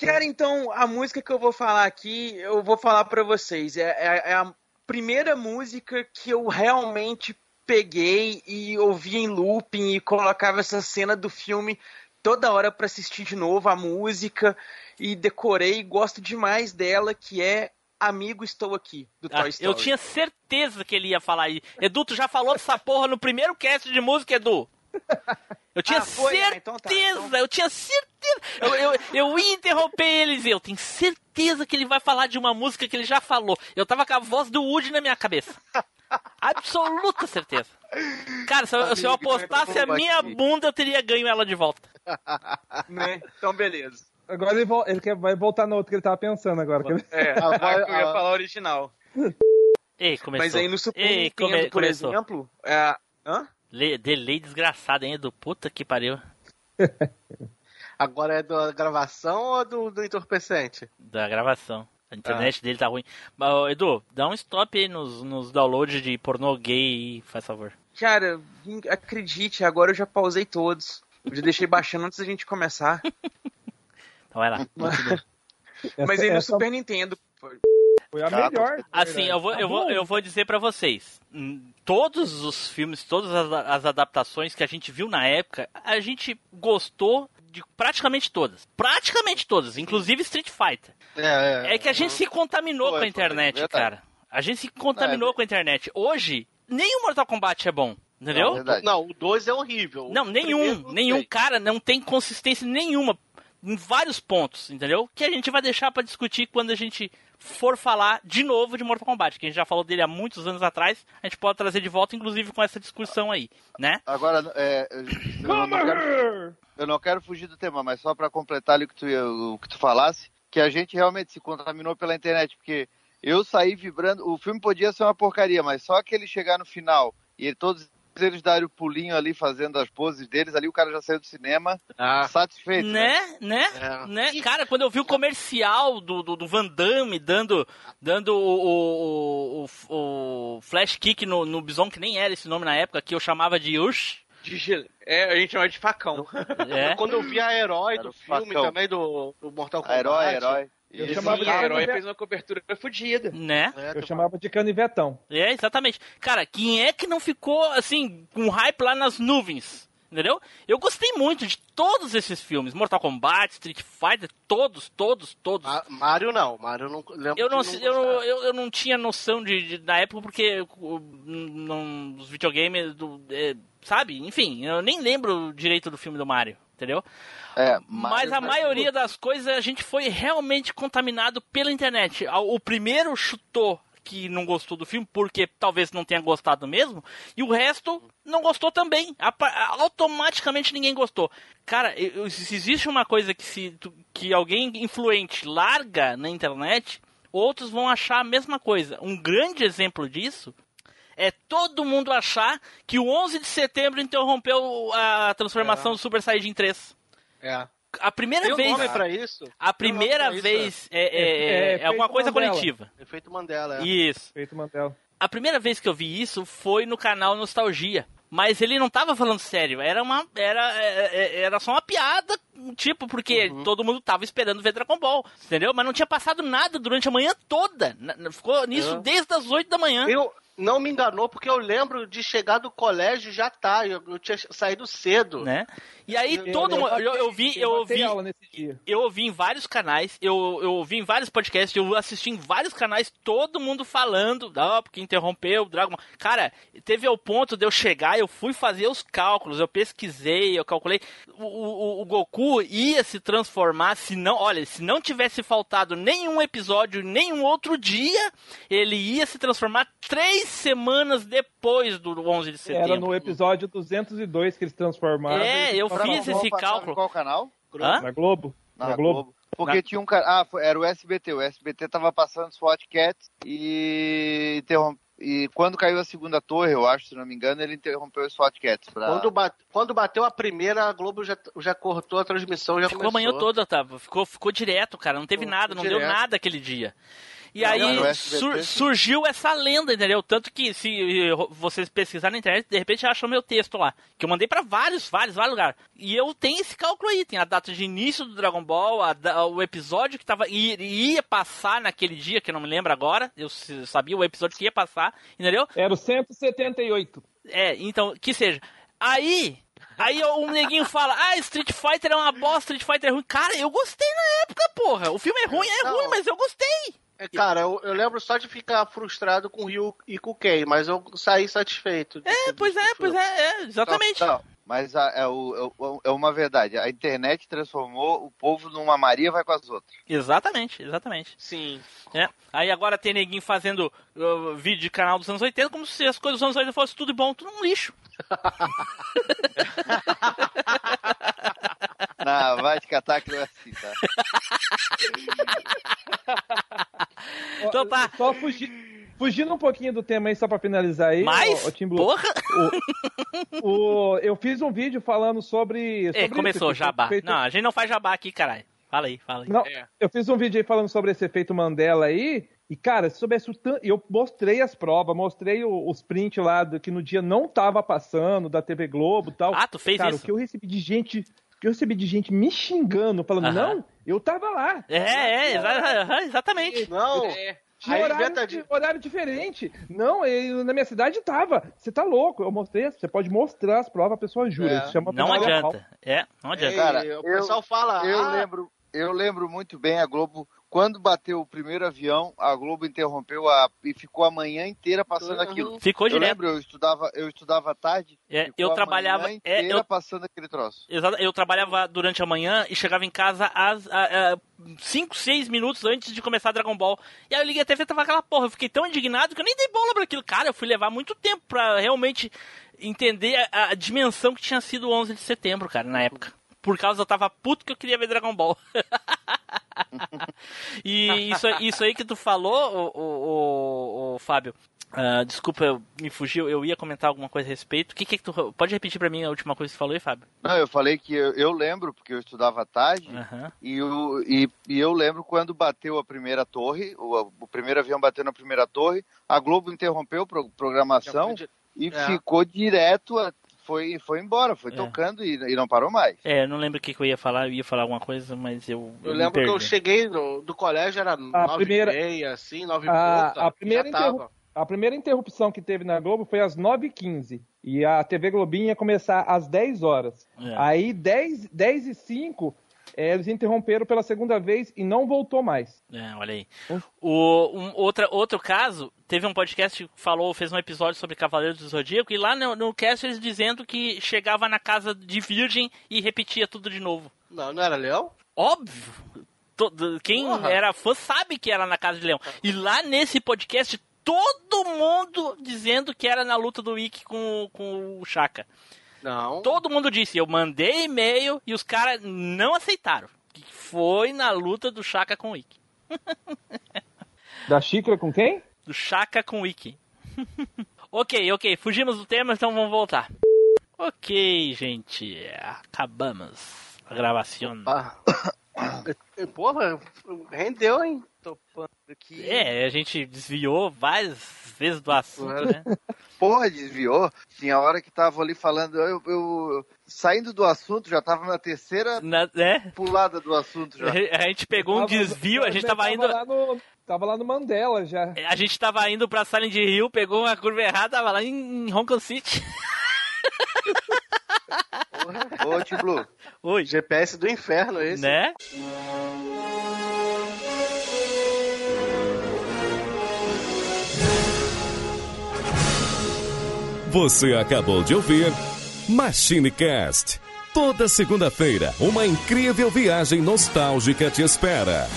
Cara, então, a música que eu vou falar aqui, eu vou falar pra vocês. É, é- é a primeira música que eu realmente peguei e ouvi em looping e colocava essa cena do filme toda hora pra assistir de novo a música e decorei e gosto demais dela, que é Amigo Estou Aqui, do Ah, Toy Story. eu tinha certeza que ele ia falar aí. Edu, tu já falou dessa porra no primeiro cast de música, Edu. Eu tinha Ah, foi? Ah, certeza, então tá, então- eu tinha certeza. Eu, eu, eu ia interromper ele e eu tenho certeza que ele vai falar de uma música que ele já falou. Eu tava com a voz do Woody na minha cabeça. Absoluta certeza. Cara, se eu, se eu apostasse a minha bunda, eu teria ganho ela de volta. Né? Então, beleza. Agora ele, ele quer, vai voltar no outro que ele tava pensando agora. É, <laughs> agora eu ia falar original. Ei, começou. Mas aí no Super Ei, Nintendo, come- por começou. exemplo, é... Hã? Le- delay desgraçado, hein, Edu? Puta que pariu. <laughs> Agora é da gravação ou do, do entorpecente? Da gravação. A internet dele tá ruim. Mas, Edu, dá um stop aí nos, nos downloads de pornô gay, faz favor. Cara, acredite, agora eu já pausei todos. Eu já deixei baixando antes da gente começar. <laughs> Então vai lá. Mas <laughs> aí no essa Super Nintendo. Foi a melhor. Assim, eu vou, eu vou, eu vou dizer pra vocês. hum, Todos os filmes, todas as, as adaptações que a gente viu na época, a gente gostou de praticamente todas. Praticamente todas, inclusive Street Fighter. É, É que a gente se contaminou Foi, com a foi, internet, verdade. cara. A gente se contaminou com a internet. Hoje, nem o Mortal Kombat é bom, entendeu? Não, o 2 é horrível. Não, nenhum, não nenhum tem. cara não tem consistência nenhuma em vários pontos, entendeu? Que a gente vai deixar pra discutir quando a gente for falar de novo de Mortal Kombat, que a gente já falou dele há muitos anos atrás, a gente pode trazer de volta, inclusive com essa discussão aí, né? Agora, é, eu, eu não quero, eu não quero fugir do tema, mas só para completar ali o que, tu, ia- o que tu falasse, que a gente realmente se contaminou pela internet, porque eu saí vibrando, o filme podia ser uma porcaria, mas só que ele chegar no final e todos eles darem o pulinho ali, fazendo as poses deles, ali o cara já saiu do cinema satisfeito. Né, né, É. né? Cara, quando eu vi o comercial do, do, do Van Damme dando, dando o, o, o, o flash kick no, no Bison, que nem era esse nome na época, que eu chamava de Ush. De gel- É, a gente chama de facão. É. <laughs> Quando eu vi a herói Era do filme facão. também, do, do Mortal Kombat. Herói, herói. Eu Esse chamava de herói fez uma cobertura fodida. Né? É, Eu chamava de canivetão. É, exatamente. Cara, quem é que não ficou, assim, com hype lá nas nuvens? Entendeu? Eu gostei muito de todos esses filmes. Mortal Kombat, Street Fighter, todos, todos, todos. Ma- Mario não, Mario não lembro Eu não, de eu, eu, eu não tinha noção de, de- na época porque não, os videogames do, é, sabe? Enfim, eu nem lembro direito do filme do Mario, entendeu? É, Mas a maioria das coisas a gente foi realmente contaminado pela internet. O primeiro chutou que não gostou do filme porque talvez não tenha gostado mesmo, e o resto não gostou também. Automaticamente ninguém gostou. Cara, se existe uma coisa que se que alguém influente larga na internet, outros vão achar a mesma coisa. Um grande exemplo disso é todo mundo achar que o 11 de setembro interrompeu a transformação do Super Saiyajin 3. É. A primeira Tem um vez. nome pra isso? A um primeira pra isso, vez é, é, É- é, é é alguma efeito coisa Mandela. coletiva. Efeito Mandela, é. Isso. Feito Mandela. A primeira vez que eu vi isso foi no canal Nostalgia. Mas ele não tava falando sério, era uma. Era, é, é, era só uma piada, tipo, porque Uhum. todo mundo tava esperando ver Dragon Ball, entendeu? Mas não tinha passado nada durante a manhã toda. Ficou nisso É. desde as 8 da manhã. Eu não me enganou porque eu lembro de chegar do colégio e já tá. Eu, eu tinha saído cedo. Né? E aí Eu- todo eu mundo. Eu, eu vi, eu ouvi. aula nesse dia. Eu ouvi em vários canais, eu, eu ouvi em vários podcasts, eu assisti em vários canais, todo mundo falando, ah, porque interrompeu o Dragon Ball. Cara, teve ao ponto de eu chegar, eu fui fazer os cálculos, eu pesquisei, eu calculei. O, o, o Goku ia se transformar, se não, olha, se não tivesse faltado nenhum episódio, nenhum outro dia, ele ia se transformar três semanas depois do 11 de setembro. Era no episódio 202 que eles transformaram. É, eu fiz esse cálculo. qual canal? Hã? Na Globo? Na, Na Globo. Globo. Porque Na- tinha um cara. Ah, era o SBT. O SBT tava passando SWAT Cats e interrom- E quando caiu a segunda torre, eu acho, se não me engano, ele interrompeu o SWAT Cats. Pra... Quando, bate- quando bateu a primeira, a Globo já, já cortou a transmissão. Já Ficou a começou. manhã toda, tá? Ficou, ficou direto, cara. Não teve nada, não deu direto. nada aquele dia. E Não, aí SBT, sur- surgiu essa lenda, entendeu? Tanto que se eh, vocês pesquisarem na internet, de repente acham meu texto lá. Que eu mandei pra vários, vários, vários lugares. E eu tenho esse cálculo aí. Tem a data de início do Dragon Ball, a o episódio que tava, ia passar naquele dia, que eu não me lembro agora. Eu sabia o episódio que ia passar, entendeu? Era o 178. É, então, que seja. Aí, aí o neguinho fala, ah, Street Fighter é uma bosta, Street Fighter é ruim. Cara, eu gostei na época, porra. O filme é ruim, é Não. ruim, mas eu gostei. É, Cara, eu, eu lembro só de ficar frustrado com o Ryu e com o Ken, mas eu saí satisfeito. É, pois é, pois é, é exatamente. Não, não, mas a- é, o- é o- é uma verdade. A internet transformou o povo numa Maria vai com as outras. Exatamente, exatamente. Sim. É. Aí agora tem neguinho fazendo uh, vídeo de canal dos anos 80 como se as coisas dos anos 80 fossem tudo bom, tudo um lixo. <laughs> Não, vai te catar que não é assim, tá? Então tá. Só fugir, fugindo um pouquinho do tema aí, só pra finalizar aí. Mas, Tim Blue, porra! o- eu fiz um vídeo falando sobre. É, sobre começou esse jabá. efeito- Não, a gente não faz jabá aqui, caralho. Fala aí, fala aí. Não, eu fiz um vídeo aí falando sobre esse efeito Mandela aí. E, cara, se soubesse o tanto. Eu mostrei as provas, mostrei o- os prints lá do que no dia não tava passando, da TV Globo e tal. Ah, tu fez cara, isso? o que eu recebi de gente. Que eu recebi de gente me xingando, falando, não, eu tava lá. É, é, exa- exatamente. Não, Tinha Aí horário, de- horário diferente. Não, eu, na minha cidade tava. Você tá louco. Eu mostrei, você pode mostrar as provas, a pessoa jura. É. Isso chama Não memória adianta. É, não adianta. Cara, o pessoal fala. Eu ah, lembro, eu lembro muito bem a Globo. Quando bateu o primeiro avião, a Globo interrompeu a, e ficou a manhã inteira passando Uhum. aquilo. Ficou Eu direto. lembro, eu estudava, eu estudava à tarde. É, ficou eu a trabalhava- manhã é, inteira eu- passando aquele troço. Exato, eu trabalhava durante a manhã e chegava em casa às 5, 6 minutos antes de começar Dragon Ball. E aí eu liguei a TV e tava aquela porra. Eu fiquei tão indignado que eu nem dei bola pra aquilo. Cara, eu fui levar muito tempo pra realmente entender a, a dimensão que tinha sido o 11 de setembro, cara, na época. Por causa eu tava puto que eu queria ver Dragon Ball. <laughs> e isso, isso aí que tu falou, o, o, o, Fábio. ah, desculpa, eu me fugiu. Eu ia comentar alguma coisa a respeito. O que, que, que tu. Pode repetir pra mim a última coisa que tu falou aí, Fábio? Não, eu falei que eu, eu lembro, porque eu estudava à tarde, Aham. e, o- e- e eu lembro quando bateu a primeira torre, o, o primeiro avião bateu na primeira torre, a Globo interrompeu a pro- programação e É. ficou direto, a- foi, foi embora, foi É. tocando e, e não parou mais. É, eu não lembro o que, que eu ia falar, eu ia falar alguma coisa, mas eu. Eu me lembro que eu cheguei no, do colégio, era nove primeira- e meia, assim, nove A, pouca. a primeira já tava. interru- a primeira interrupção que teve na Globo foi às 9h15. E a TV Globinho ia começar às 10 horas. É. Aí, 10, 10 e 5, eh, eles interromperam pela segunda vez e não voltou mais. É, olha aí. O, um, outra, outro caso, teve um podcast que falou, fez um episódio sobre Cavaleiros do Zodíaco, e lá no, no cast eles dizendo que chegava na casa de Virgem e repetia tudo de novo. Não, não era Leão? Óbvio! Todo- quem Porra. era fã sabe que era na casa de Leão. E lá nesse podcast, todo mundo dizendo que era na luta do Ikki com, com o Chaka. Não. Todo mundo disse, eu mandei e-mail e os caras não aceitaram. Que foi na luta do Chaka com o Ikki. <laughs> Da xícara com quem? Do Chaka com o Ikki. <laughs> ok, ok, fugimos do tema, então vamos voltar. Ok, gente, acabamos a gravação. <coughs> Porra, rendeu, hein? Topando aqui. É, a gente desviou várias fez do assunto, né? <laughs> Porra, desviou. Tinha hora que tava ali falando, eu, eu- saindo do assunto, já tava na terceira Na, né? pulada do assunto já. A gente pegou um Tava- desvio, a gente tava indo. Lá no, tava lá no Mandela já. A gente tava indo pra Silent Hill, pegou uma curva errada, tava lá em Hong Kong City. Ô, Tio Blue. Oi. GPS do inferno esse. Né? Você acabou de ouvir MachineCast. Toda segunda-feira, uma incrível viagem nostálgica te espera.